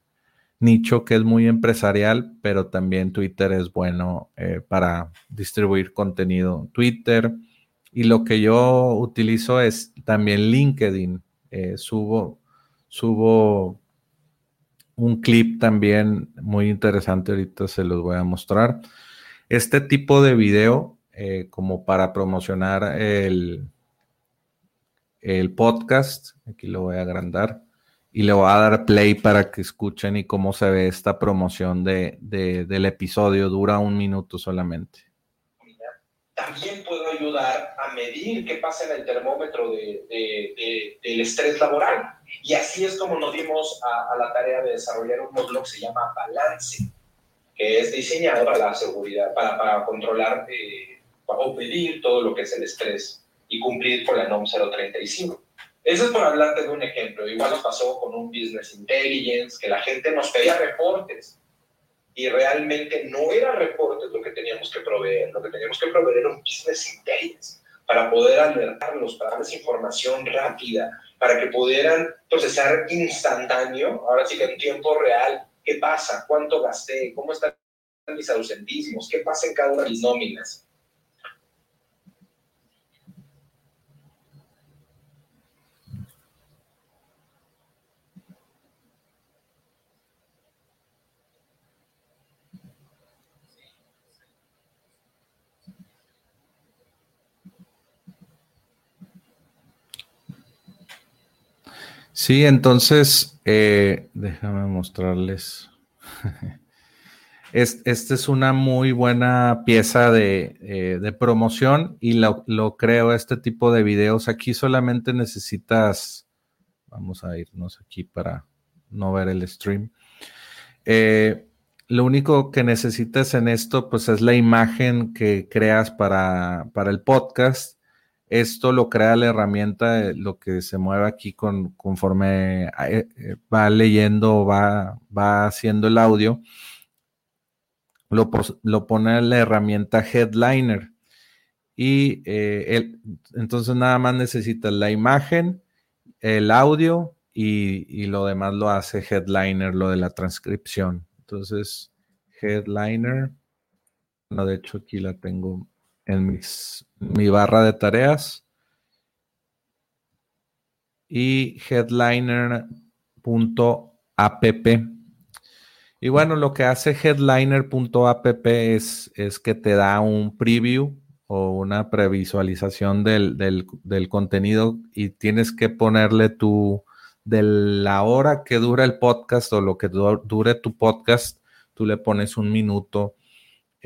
nicho que es muy empresarial, pero también Twitter es bueno eh, para distribuir contenido. Twitter y lo que yo utilizo es también LinkedIn. Eh, subo, subo un clip también muy interesante, ahorita se los voy a mostrar. Este tipo de video, eh, como para promocionar el, el podcast. Aquí lo voy a agrandar. Y le voy a dar play para que escuchen y cómo se ve esta promoción de, del episodio. Dura un minuto solamente. También puedo ayudar a medir qué pasa en el termómetro de, del estrés laboral. Y así es como nos dimos a, la tarea de desarrollar un módulo que se llama Balance, que es diseñado para la seguridad, para, para controlar eh, o medir todo lo que es el estrés y cumplir con la NOM 035. Eso es por hablarte de un ejemplo. Igual nos pasó con un Business Intelligence, que la gente nos pedía reportes y realmente no era reportes lo que teníamos que proveer. Lo que teníamos que proveer era un Business Intelligence para poder alertarlos, para darles información rápida, para que pudieran procesar instantáneo, ahora sí que en tiempo real, qué pasa, cuánto gasté, cómo están mis ausentismos, qué pasa en cada una de mis nóminas. Sí, entonces, eh, déjame mostrarles. Esta es una muy buena pieza de, eh, promoción y lo, creo este tipo de videos. Aquí solamente necesitas, vamos a irnos aquí para no ver el stream. Eh, lo único que necesitas en esto, pues es la imagen que creas para, para el podcast esto lo crea la herramienta, lo que se mueve aquí con, conforme eh, eh, va leyendo, va, va haciendo el audio, lo, lo pone la herramienta Headliner. Y eh, entonces nada más necesitas la imagen, el audio y, y, lo demás lo hace Headliner, lo de la transcripción. Entonces, Headliner, no, de hecho aquí la tengo en mis, mi barra de tareas y headliner.app. Y bueno, lo que hace headliner.app es, es que te da un preview o una previsualización del, del, del, contenido y tienes que ponerle tu de la hora que dura el podcast o lo que dure tu podcast, tú le pones un minuto,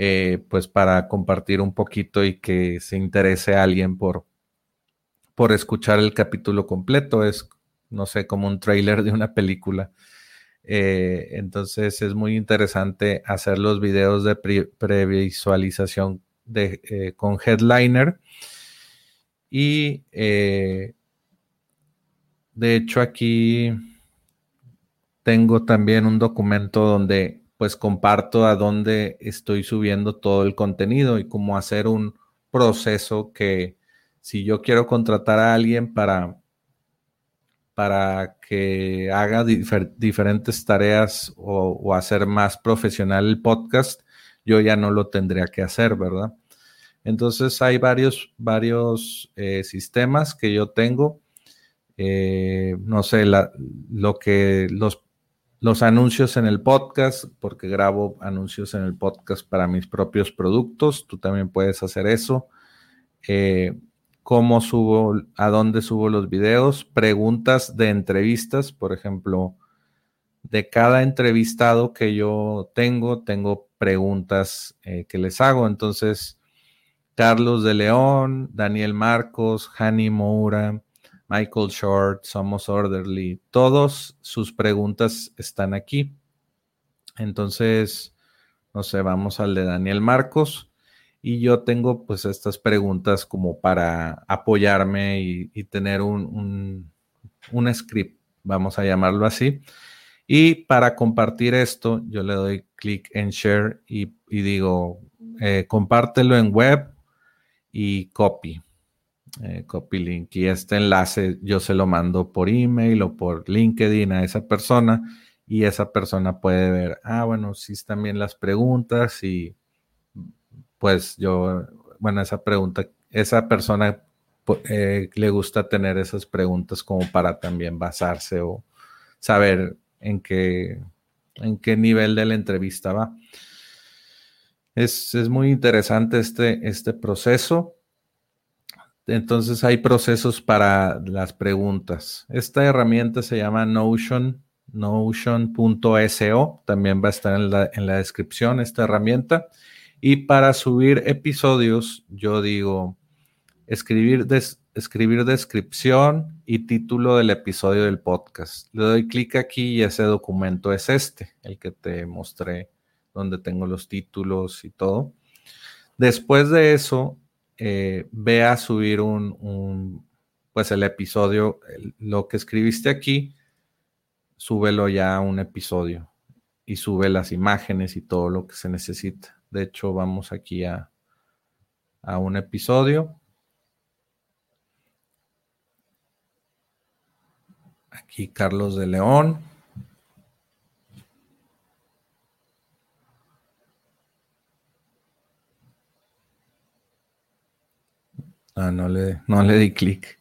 eh, pues para compartir un poquito y que se interese a alguien por, por escuchar el capítulo completo. Es, no sé, como un trailer de una película. Eh, entonces es muy interesante hacer los videos de previsualización eh, con Headliner. Y de hecho aquí tengo también un documento donde pues comparto a dónde estoy subiendo todo el contenido y cómo hacer un proceso que si yo quiero contratar a alguien para, para que haga diferentes tareas o, hacer más profesional el podcast, yo ya no lo tendría que hacer, ¿verdad? Entonces hay varios, varios eh, sistemas que yo tengo. Eh, no sé, lo que los los anuncios en el podcast, porque grabo anuncios en el podcast para mis propios productos. Tú también puedes hacer eso. Eh, ¿Cómo subo, a dónde subo los videos? Preguntas de entrevistas, por ejemplo, de cada entrevistado que yo tengo, tengo preguntas eh, que les hago. Entonces, Carlos de León, Daniel Marcos, Hani Moura, Michael Short, Somos Orderly, todos sus preguntas están aquí. Entonces, no sé, vamos al de Daniel Marcos. Y yo tengo pues estas preguntas como para apoyarme y, tener un, script, vamos a llamarlo así. Y para compartir esto, yo le doy clic en share y, digo, eh, compártelo en web y copy eh, copy link y este enlace yo se lo mando por email o por LinkedIn a esa persona y esa persona puede ver, ah, bueno, sí están bien las preguntas y pues yo, bueno, esa pregunta, esa persona eh, le gusta tener esas preguntas como para también basarse o saber en qué, en qué nivel de la entrevista va. Es, es muy interesante este, este proceso. Entonces hay procesos para las preguntas. Esta herramienta se llama Notion, notion.so. También va a estar en la, descripción esta herramienta. Y para subir episodios, yo digo escribir, escribir descripción y título del episodio del podcast. Le doy clic aquí y ese documento es este, el que te mostré, donde tengo los títulos y todo. Después de eso, eh, ve a subir un, pues el episodio, lo que escribiste aquí, súbelo ya a un episodio y sube las imágenes y todo lo que se necesita. De hecho, vamos aquí a, a un episodio. Aquí Carlos de León. Ah, no le, no le di clic.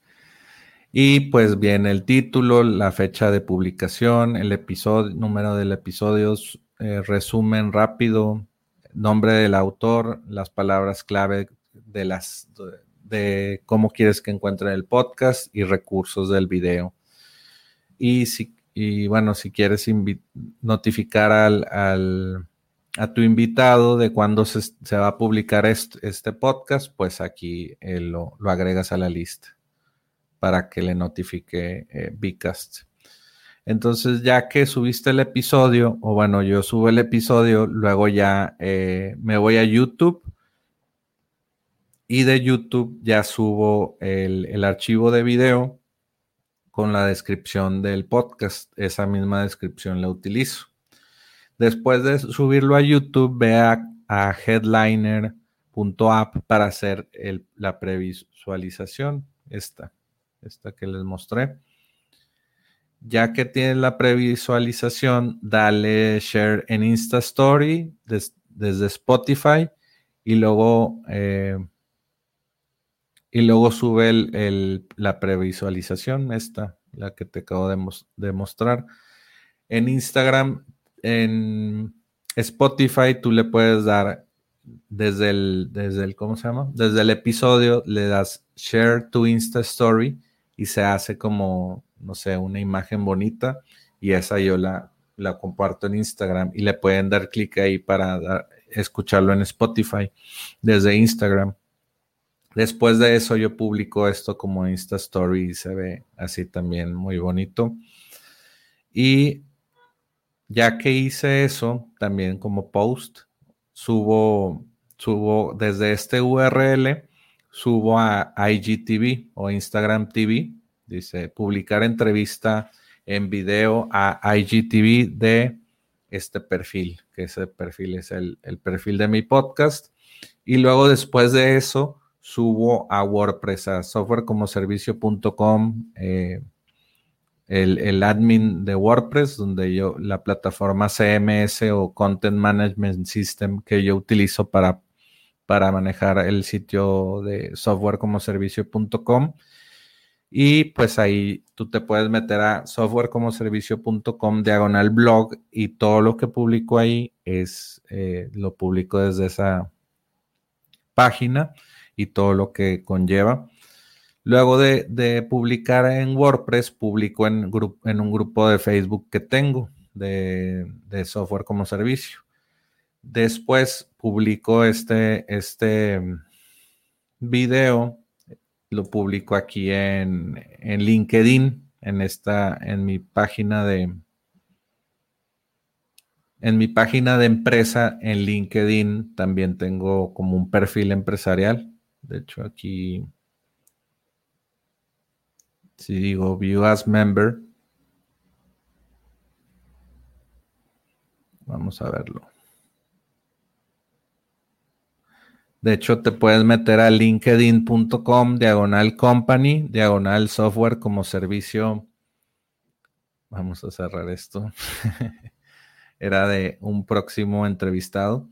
Y pues viene el título, la fecha de publicación, el episodio, número del episodio, eh, resumen rápido, nombre del autor, las palabras clave de las de cómo quieres que encuentre el podcast y recursos del video. Y si y bueno, si quieres notificar al, a tu invitado de cuándo se, va a publicar este, podcast, pues aquí eh, lo, agregas a la lista para que le notifique eh. Entonces, ya que subiste el episodio, o bueno, yo subo el episodio, luego ya eh, me voy a YouTube y de YouTube ya subo el, el archivo de video con la descripción del podcast. Esa misma descripción la utilizo. Después de subirlo a YouTube, ve a, headliner.app para hacer la previsualización. Esta, esta que les mostré. Ya que tienes la previsualización, dale share en Insta Story desde Spotify y luego, eh, y luego sube la previsualización, esta, la que te acabo de mostrar. En Instagram en Spotify tú le puedes dar desde el, desde el, ¿cómo se llama? Desde el episodio le das share to Insta Story y se hace como no sé, una imagen bonita y esa yo la, la comparto en Instagram y le pueden dar clic ahí para escucharlo en Spotify desde Instagram. Después de eso yo publico esto como Insta Story y se ve así también muy bonito. Y ya que hice eso, también como post, subo, subo desde este URL, subo a IGTV o Instagram TV, dice publicar entrevista en video a IGTV de este perfil, que ese perfil es el, perfil de mi podcast. Y luego después de eso, subo a WordPress, a softwarecomoservicio.com. el, admin de WordPress, donde yo, la plataforma CMS o Content Management System que yo utilizo para, para manejar el sitio de softwarecomoservicio.com. Y pues ahí tú te puedes meter a softwarecomoservicio.com diagonal blog y todo lo que publico ahí es, eh, lo publico desde esa página y todo lo que conlleva. Luego de, publicar en WordPress, publico en, un grupo de Facebook que tengo de, software como servicio. Después publico este, este video, lo publico aquí en, en LinkedIn, en esta, en mi página de, en mi página de empresa en LinkedIn también tengo como un perfil empresarial. De hecho, aquí si digo View as Member, vamos a verlo. De hecho, te puedes meter a linkedin.com, diagonal company, diagonal software como servicio. Vamos a cerrar esto. Era de un próximo entrevistado.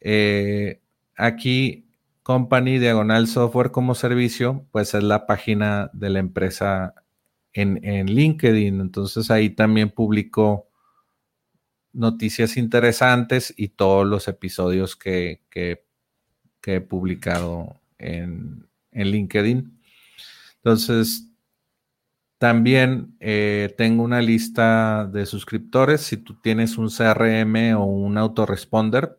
Eh, aquí Company Diagonal Software como servicio, pues es la página de la empresa en, LinkedIn. Entonces ahí también publico noticias interesantes y todos los episodios que, he publicado en, LinkedIn. Entonces, también eh, tengo una lista de suscriptores. Si tú tienes un CRM o un autoresponder,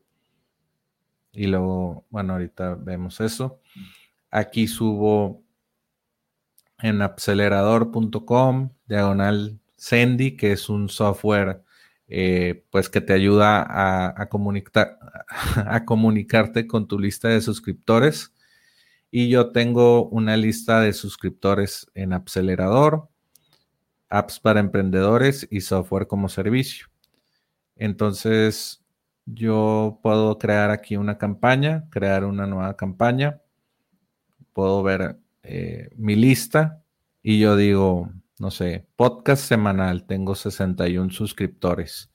y luego, bueno, ahorita vemos eso. Aquí subo en acelerador.com, diagonal Sendy, que es un software eh, pues que te ayuda a, a, a comunicarte con tu lista de suscriptores. Y yo tengo una lista de suscriptores en Acelerador, apps para emprendedores y software como servicio. Entonces, yo puedo crear aquí una campaña, crear una nueva campaña. Puedo ver eh, mi lista y yo digo, no sé, podcast semanal, tengo 61 suscriptores.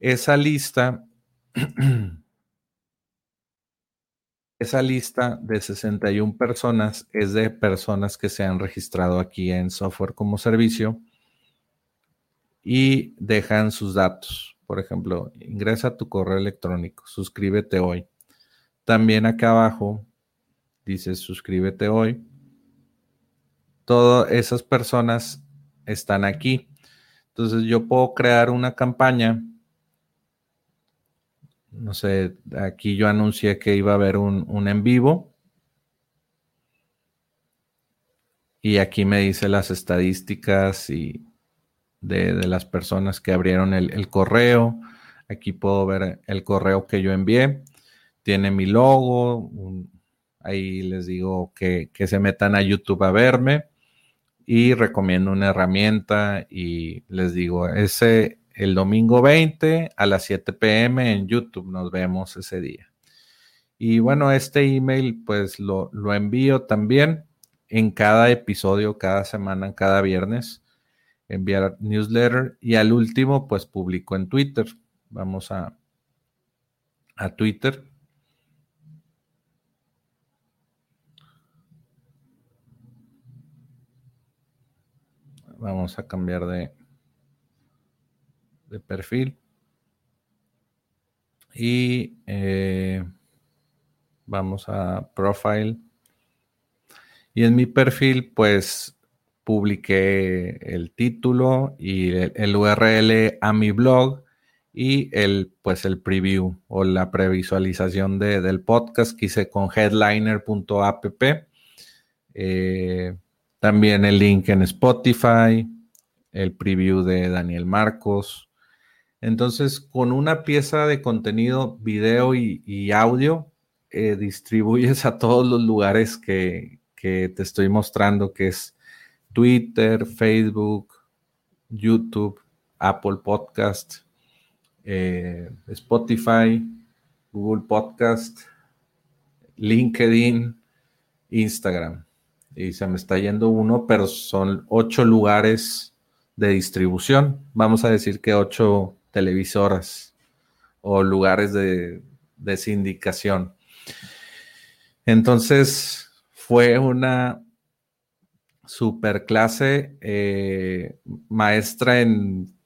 Esa lista, esa lista de 61 personas es de personas que se han registrado aquí en software como servicio y dejan sus datos por ejemplo, ingresa tu correo electrónico, suscríbete hoy. También acá abajo dice suscríbete hoy. Todas esas personas están aquí. Entonces yo puedo crear una campaña. No sé, aquí yo anuncié que iba a haber un, un en vivo. Y aquí me dice las estadísticas y de, las personas que abrieron el, correo. Aquí puedo ver el correo que yo envié. Tiene mi logo. ahí les digo que, se metan a YouTube a verme. Y recomiendo una herramienta y les digo, ese el domingo 20 a las 7 pm en YouTube. Nos vemos ese día. Y bueno, este email pues lo, lo envío también en cada episodio, cada semana, cada viernes enviar newsletter y al último pues publico en Twitter. Vamos a, a Twitter. Vamos a cambiar de, de perfil. Y eh, vamos a profile. Y en mi perfil, pues publiqué el título y el, URL a mi blog y el, pues el preview o la previsualización del podcast que hice con headliner.app. Eh, también el link en Spotify, el preview de Daniel Marcos. Entonces, con una pieza de contenido, video y, audio, eh, distribuyes a todos los lugares que, que te estoy mostrando, que es Twitter, Facebook, YouTube, Apple Podcast, eh, Spotify, Google Podcast, LinkedIn, Instagram. Y se me está yendo uno, pero son ocho lugares de distribución. Vamos a decir que ocho televisoras o lugares de, de sindicación. Entonces, fue una super clase eh, maestra en,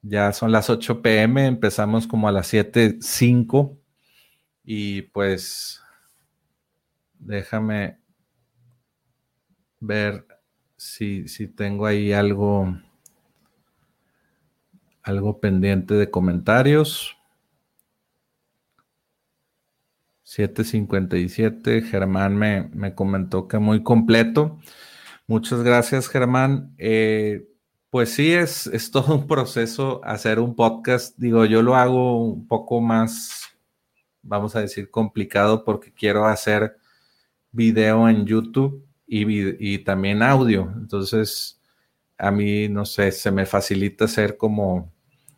ya son las 8 pm, empezamos como a las 7.05 y pues déjame ver si, si tengo ahí algo, algo pendiente de comentarios. 757, Germán me, me comentó que muy completo. Muchas gracias, Germán. Eh, pues sí, es, todo un proceso hacer un podcast. Digo, yo lo hago un poco más, vamos a decir, complicado porque quiero hacer video en YouTube y, y también audio. Entonces, a mí, no sé, se me facilita hacer como,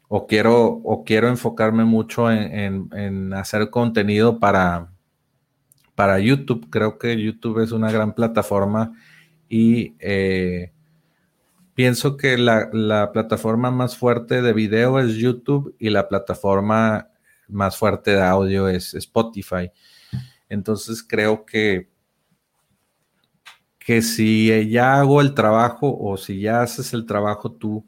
o quiero, o quiero enfocarme mucho en, en hacer contenido para, para YouTube. Creo que YouTube es una gran plataforma y eh, pienso que la, plataforma más fuerte de video es YouTube y la plataforma más fuerte de audio es Spotify. Entonces creo que, que si ya hago el trabajo o si ya haces el trabajo tú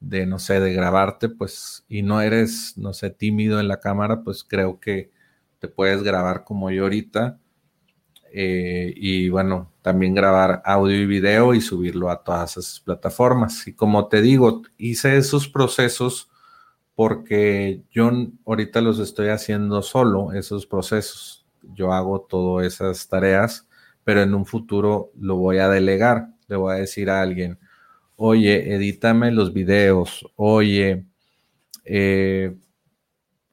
de, no sé, de grabarte, pues, y no eres, no sé, tímido en la cámara, pues creo que te puedes grabar como yo ahorita eh, y bueno, también grabar audio y video y subirlo a todas esas plataformas. Y como te digo, hice esos procesos porque yo ahorita los estoy haciendo solo, esos procesos. Yo hago todas esas tareas, pero en un futuro lo voy a delegar. Le voy a decir a alguien, oye, edítame los videos, oye, eh,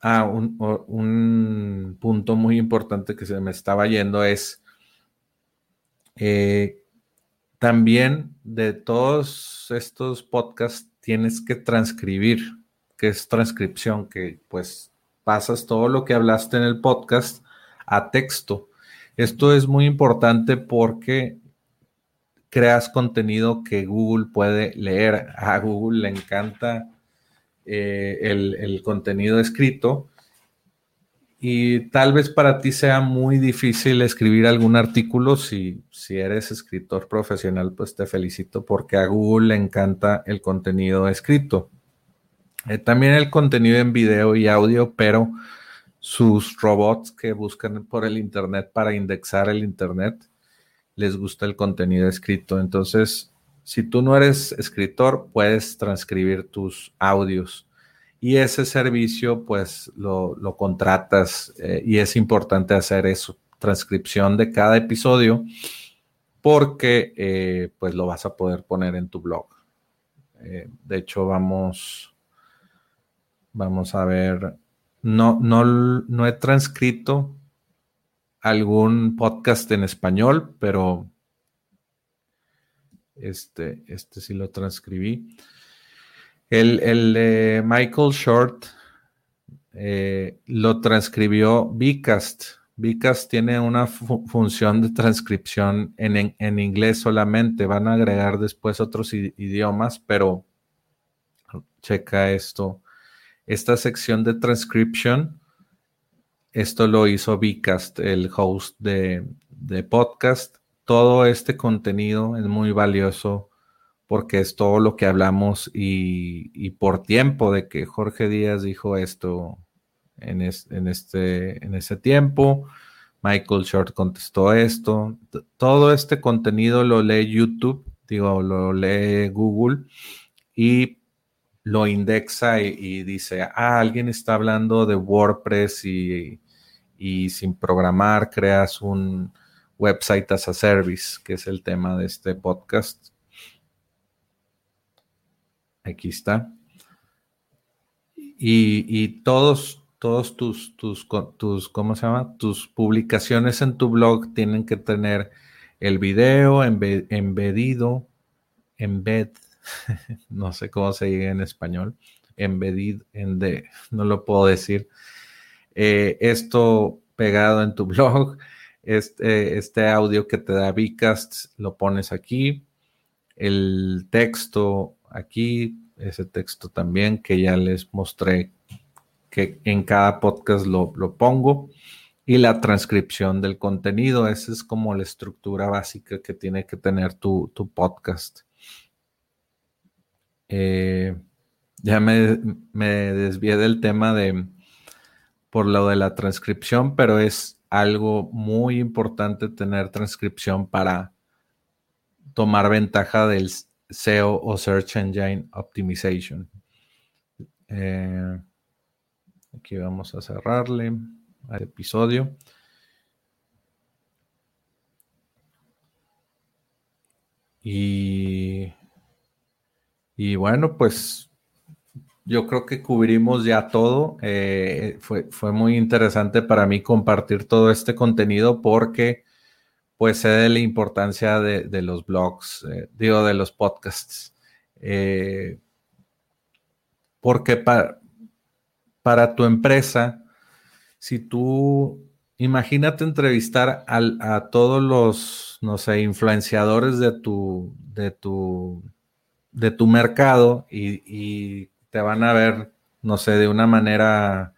ah, un, un punto muy importante que se me estaba yendo es, eh, también de todos estos podcasts tienes que transcribir, que es transcripción, que pues pasas todo lo que hablaste en el podcast a texto. Esto es muy importante porque creas contenido que Google puede leer. A Google le encanta eh, el, el contenido escrito y tal vez para ti sea muy difícil escribir algún artículo. Si, si eres escritor profesional, pues te felicito porque a Google le encanta el contenido escrito. Eh, también el contenido en video y audio, pero sus robots que buscan por el Internet para indexar el Internet, les gusta el contenido escrito. Entonces, si tú no eres escritor, puedes transcribir tus audios y ese servicio pues lo, contratas eh, y es importante hacer eso, transcripción de cada episodio porque eh, pues lo vas a poder poner en tu blog. Eh, de hecho vamos, vamos a ver, no, no, no he transcrito algún podcast en español, pero este, este sí lo transcribí. El, Michael Short eh, lo transcribió Vcast. Vcast tiene una función de transcripción en, inglés solamente. Van a agregar después otros idiomas, pero checa esto. Esta sección de transcription, esto lo hizo Vcast, el host de, de podcast. Todo este contenido es muy valioso porque es todo lo que hablamos y, por tiempo de que Jorge Díaz dijo esto en, este, en ese tiempo, Michael Short contestó esto, todo este contenido lo lee YouTube digo, lo lee Google y lo indexa y, dice, ah, alguien está hablando de WordPress y sin programar creas un website as a service, que es el tema de este podcast. Aquí está. Y, todos, todos tus, tus, tus, ¿cómo se llama? Tus publicaciones en tu blog tienen que tener el video embedido, embed, no sé cómo se dice en español, embedido, en de, no lo puedo decir. Eh, esto pegado en tu blog, este, este audio que te da Vcast lo pones aquí, el texto aquí, ese texto también que ya les mostré que en cada podcast lo, pongo y la transcripción del contenido. Esa es como la estructura básica que tiene que tener tu, podcast. Eh, ya me, me, desvié del tema de por lo de la transcripción, pero es algo muy importante tener transcripción para tomar ventaja del SEO o Search Engine Optimization. Eh, aquí vamos a cerrarle al episodio. Y, y bueno, pues yo creo que cubrimos ya todo. Eh, fue, fue muy interesante para mí compartir todo este contenido porque pues sé de la importancia de, los blogs, eh, digo, de los podcasts. Eh, porque para, para tu empresa, si tú, imagínate entrevistar a todos los, no sé, influenciadores de tu, de tu, de tu mercado y te van a ver, no sé, de una manera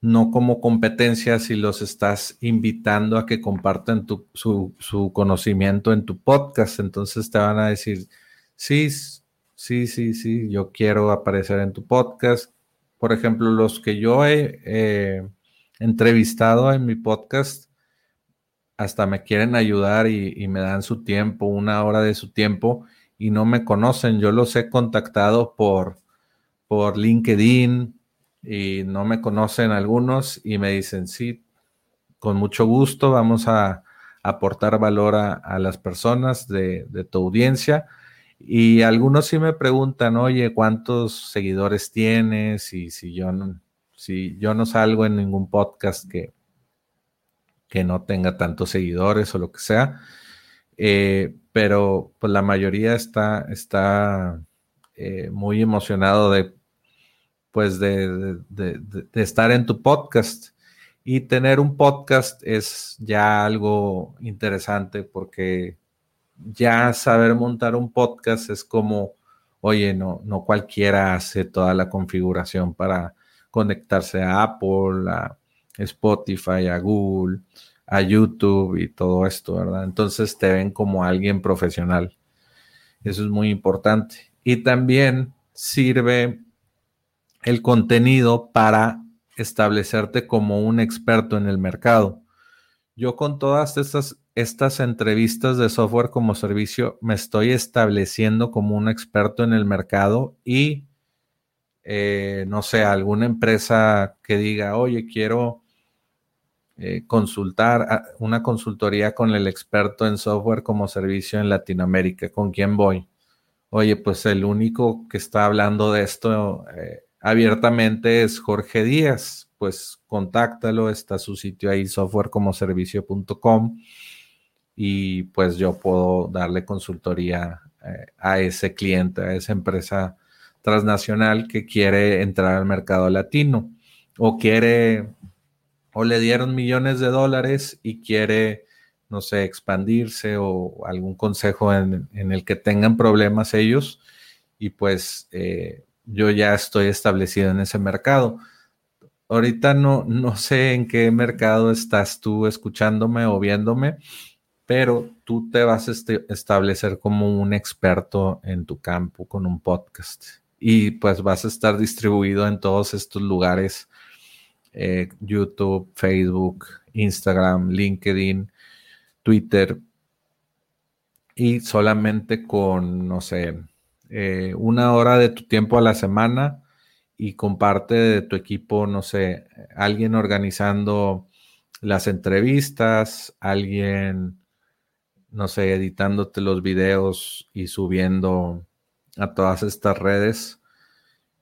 no como competencia si los estás invitando a que compartan su, conocimiento en tu podcast. Entonces te van a decir, sí, sí, sí, sí, yo quiero aparecer en tu podcast. Por ejemplo, los que yo he entrevistado en mi podcast, hasta me quieren ayudar y, y, me dan su tiempo, una hora de su tiempo, y no me conocen. Yo los he contactado por, por LinkedIn, y no me conocen algunos y me dicen, sí, con mucho gusto vamos a aportar valor a, las personas de, tu audiencia. Y algunos sí me preguntan, oye, ¿cuántos seguidores tienes? Y si yo no, si yo no salgo en ningún podcast que, que no tenga tantos seguidores o lo que sea. Eh, pero pues la mayoría está, está eh, muy emocionado de pues de, estar en tu podcast. Y tener un podcast es ya algo interesante porque ya saber montar un podcast es como, oye, no, no cualquiera hace toda la configuración para conectarse a Apple, a Spotify, a Google, a YouTube y todo esto, ¿verdad? Entonces te ven como alguien profesional. Eso es muy importante. Y también sirve el contenido para establecerte como un experto en el mercado. Yo con todas estas, estas entrevistas de software como servicio me estoy estableciendo como un experto en el mercado y, eh, no sé, alguna empresa que diga, oye, quiero eh, consultar una consultoría con el experto en software como servicio en Latinoamérica, ¿con quién voy? Oye, pues el único que está hablando de esto eh, abiertamente es Jorge Díaz. Pues contáctalo, está su sitio ahí, softwarecomoservicio.com y pues yo puedo darle consultoría eh, a ese cliente, a esa empresa transnacional que quiere entrar al mercado latino. O quiere o le dieron millones de dólares y quiere, no sé, expandirse o algún consejo en, el que tengan problemas ellos. Y pues eh, yo ya estoy establecido en ese mercado. Ahorita no, no sé en qué mercado estás tú escuchándome o viéndome, pero tú te vas a este, establecer como un experto en tu campo con un podcast y pues vas a estar distribuido en todos estos lugares, eh, YouTube, Facebook, Instagram, LinkedIn, Twitter, y solamente con, no sé, eh, una hora de tu tiempo a la semana y comparte de tu equipo, no sé, alguien organizando las entrevistas, alguien, no sé, editándote los videos y subiendo a todas estas redes.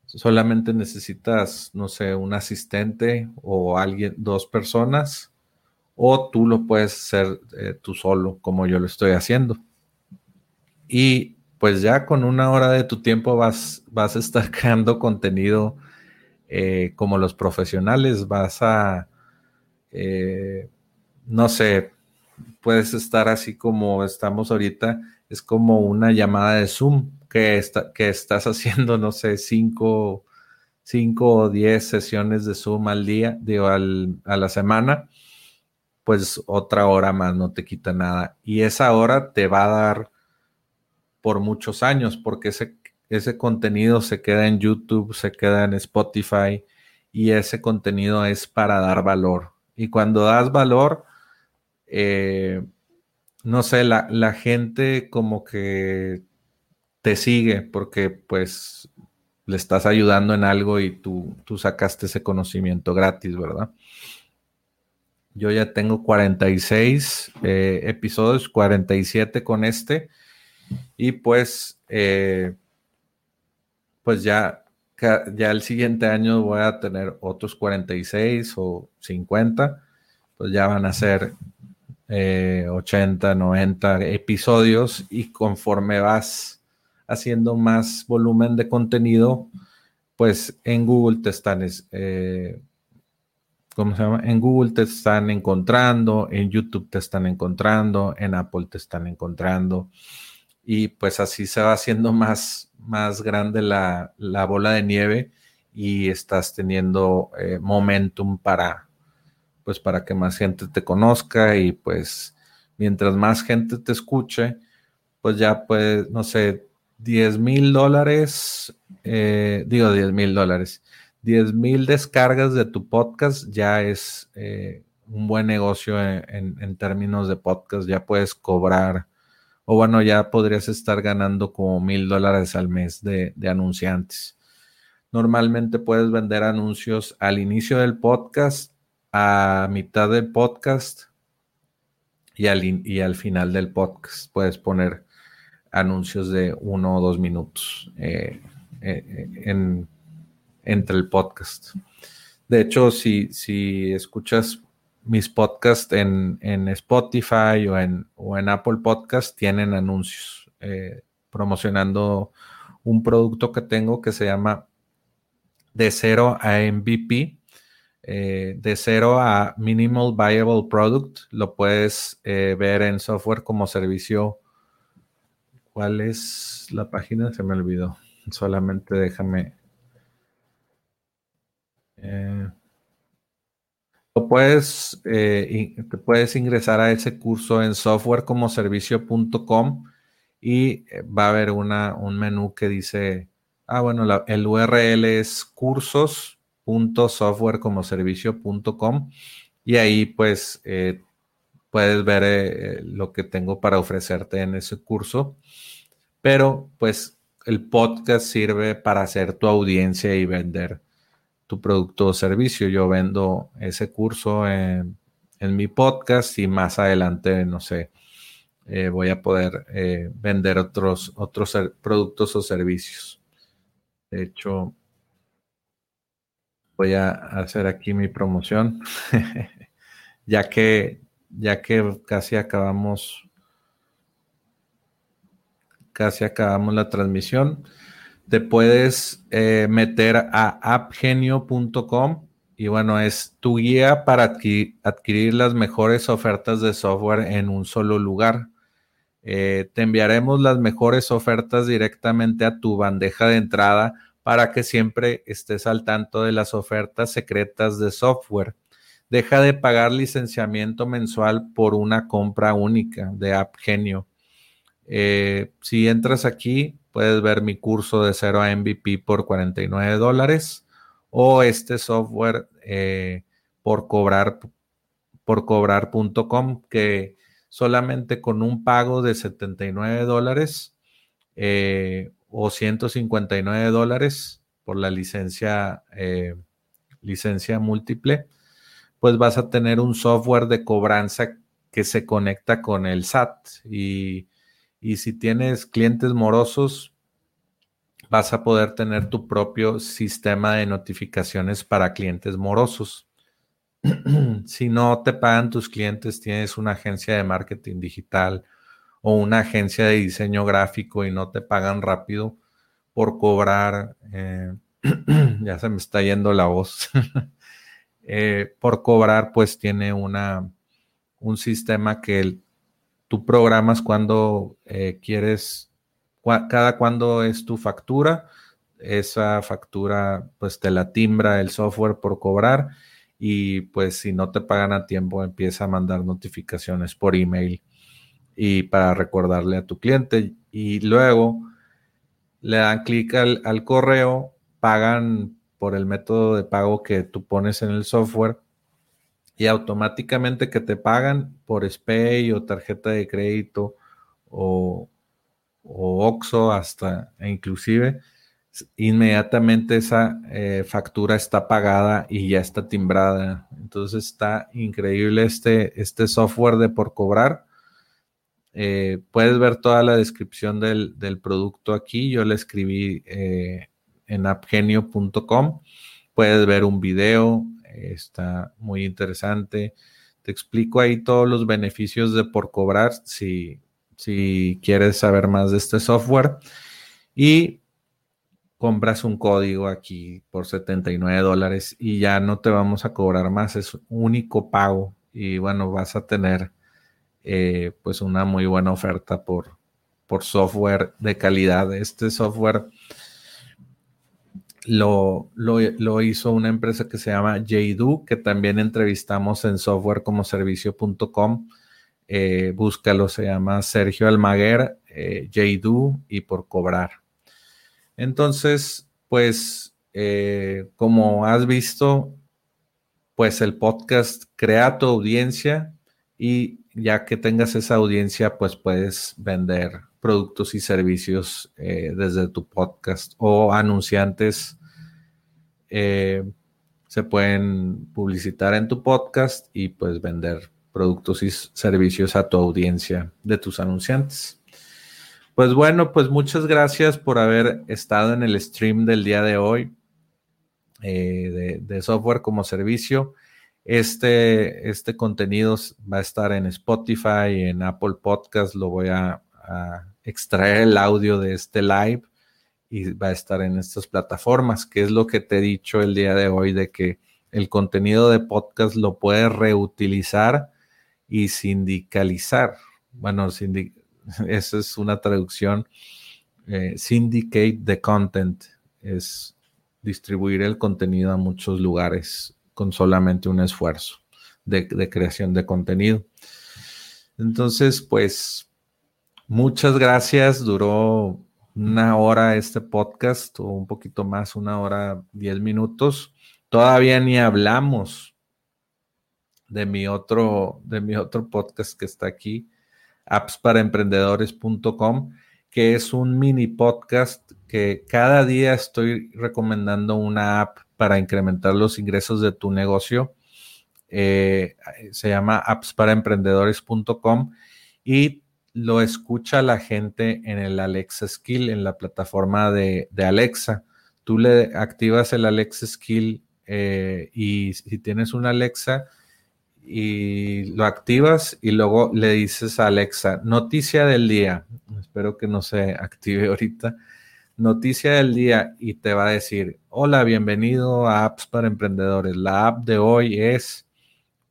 Solamente necesitas, no sé, un asistente o alguien, dos personas, o tú lo puedes hacer eh, tú solo, como yo lo estoy haciendo. Y pues ya con una hora de tu tiempo vas, vas a estar creando contenido eh, como los profesionales, vas a, eh, no sé, puedes estar así como estamos ahorita, es como una llamada de Zoom que, que estás haciendo, no sé, cinco, cinco o diez sesiones de Zoom al día, digo, al, a la semana, pues otra hora más no te quita nada. Y esa hora te va a dar por muchos años, porque ese, ese contenido se queda en YouTube, se queda en Spotify y ese contenido es para dar valor. Y cuando das valor, eh, no sé, la, la, gente como que te sigue porque pues le estás ayudando en algo y tú, tú sacaste ese conocimiento gratis, ¿verdad? Yo ya tengo 46 eh, episodios, 47 con este. Y pues, eh, pues ya, ya el siguiente año voy a tener otros 46 o 50, pues ya van a ser 80, eh, 90 episodios y conforme vas haciendo más volumen de contenido, pues en Google te están, eh, ¿cómo se llama? En Google te están encontrando, en YouTube te están encontrando, en Apple te están encontrando y pues así se va haciendo más, más grande la, bola de nieve y estás teniendo eh, momentum para, pues para que más gente te conozca y pues mientras más gente te escuche, pues ya pues, no sé, 10 mil dólares, eh, digo 10 mil dólares, 10 mil descargas de tu podcast ya es eh, un buen negocio en, en, términos de podcast, ya puedes cobrar o bueno, ya podrías estar ganando como mil dólares al mes de, anunciantes. Normalmente puedes vender anuncios al inicio del podcast, a mitad del podcast y al, y al final del podcast. Puedes poner anuncios de uno o dos minutos eh, eh, en, entre el podcast. De hecho, si, si escuchas mis podcasts en, Spotify o en, o en, Apple Podcast tienen anuncios eh, promocionando un producto que tengo que se llama De cero a MVP, eh, de cero a Minimal Viable Product. Lo puedes eh, ver en software como servicio. ¿Cuál es la página? Se me olvidó. Solamente déjame puedes, eh, puedes ingresar a ese curso en softwarecomoservicio.com y eh, va a haber una, un menú que dice, ah, bueno, el URL es cursos.softwarecomoservicio.com y ahí pues eh, puedes ver lo que tengo para ofrecerte en ese curso. Pero pues el podcast sirve para hacer tu audiencia y vender tu producto o servicio. Yo vendo ese curso en, mi podcast y más adelante, no sé, eh, voy a poder eh, vender otros, otros productos o servicios. De hecho, voy a hacer aquí mi promoción, ya que ya que casi acabamos casi acabamos la transmisión te puedes eh, meter a appgenio.com y bueno, es tu guía para adquirir, las mejores ofertas de software en un solo lugar. Eh, te enviaremos las mejores ofertas directamente a tu bandeja de entrada para que siempre estés al tanto de las ofertas secretas de software. Deja de pagar licenciamiento mensual por una compra única de AppGenio. Eh, si entras aquí, puedes ver mi curso de cero a MVP por 49 dólares o este software eh, por cobrar por cobrar.com que solamente con un pago de 79 dólares eh, o 159 dólares por la licencia, eh, licencia múltiple, pues vas a tener un software de cobranza que se conecta con el SAT y, y si tienes clientes morosos, vas a poder tener tu propio sistema de notificaciones para clientes morosos. si no te pagan tus clientes, tienes una agencia de marketing digital o una agencia de diseño gráfico y no te pagan rápido por cobrar, eh, ya se me está yendo la voz, eh, por cobrar pues tiene una, un sistema que tú programas cuando eh, quieres, cada cuando es tu factura, esa factura pues te la timbra el software por cobrar y pues si no te pagan a tiempo empieza a mandar notificaciones por email y para recordarle a tu cliente. Y luego le dan clic al, correo, pagan por el método de pago que tú pones en el software y automáticamente que te pagan por SPAY o tarjeta de crédito o, o OXO hasta e inclusive inmediatamente esa eh, factura está pagada y ya está timbrada. Entonces está increíble este, este software de por cobrar. Eh, puedes ver toda la descripción del, producto aquí. Yo le escribí eh, en appgenio.com. Puedes ver un video. Está muy interesante. Te explico ahí todos los beneficios de por cobrar si, si quieres saber más de este software. Y compras un código aquí por 79 dólares y ya no te vamos a cobrar más, es único pago y bueno, vas a tener eh, pues una muy buena oferta por, por software de calidad. Este software lo, lo, hizo una empresa que se llama JDU, que también entrevistamos en softwarecomoservicio.com. Eh, búscalo, se llama Sergio Almaguer, eh, y por cobrar. Entonces, pues, eh, como has visto, pues el podcast crea tu audiencia y ya que tengas esa audiencia, pues puedes vender productos y servicios eh, desde tu podcast o anunciantes eh, se pueden publicitar en tu podcast y pues vender productos y servicios a tu audiencia de tus anunciantes. Pues bueno, pues muchas gracias por haber estado en el stream del día de hoy eh, de, software como servicio. Este, este contenido va a estar en Spotify, en Apple Podcast. Lo voy a, extraer el audio de este live y va a estar en estas plataformas, que es lo que te he dicho el día de hoy, de que el contenido de podcast lo puedes reutilizar y sindicalizar. Bueno, esa es una traducción. Eh, syndicate the content es distribuir el contenido a muchos lugares con solamente un esfuerzo de, creación de contenido. Entonces, pues, muchas gracias. Duró una hora este podcast o un poquito más, una hora, diez minutos. Todavía ni hablamos de mi otro, de mi otro podcast que está aquí, appsparaemprendedores.com, que es un mini podcast que cada día estoy recomendando una app para incrementar los ingresos de tu negocio. Eh, se llama appsparaemprendedores.com y lo escucha la gente en el Alexa Skill, en la plataforma de, Alexa. Tú le activas el Alexa Skill eh, y si tienes una Alexa, y lo activas y luego le dices a Alexa, noticia del día, espero que no se active ahorita, noticia del día y te va a decir, hola, bienvenido a Apps para Emprendedores. La app de hoy es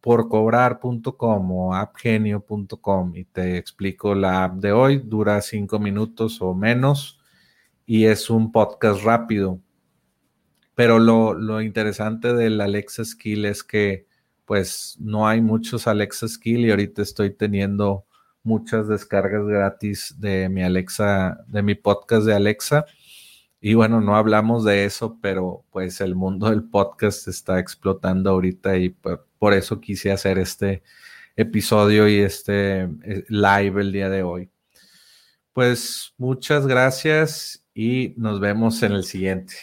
porcobrar.com o appgenio.com y te explico la app de hoy, dura cinco minutos o menos y es un podcast rápido. Pero lo, lo interesante del Alexa Skill es que pues no hay muchos Alexa Skill y ahorita estoy teniendo muchas descargas gratis de mi Alexa, de mi podcast de Alexa. Y bueno, no hablamos de eso, pero pues el mundo del podcast está explotando ahorita y por, eso quise hacer este, episodio y este eh, live el día de hoy. Pues muchas gracias y nos vemos en el siguiente.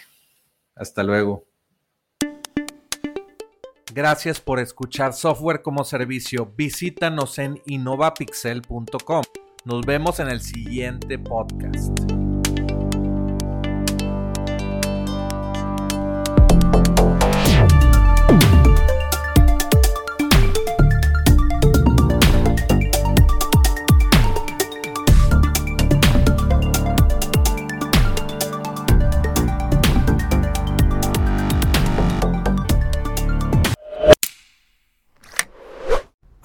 Hasta luego. Gracias por escuchar Software como Servicio. Visítanos en innovapixel.com. Nos vemos en el siguiente podcast.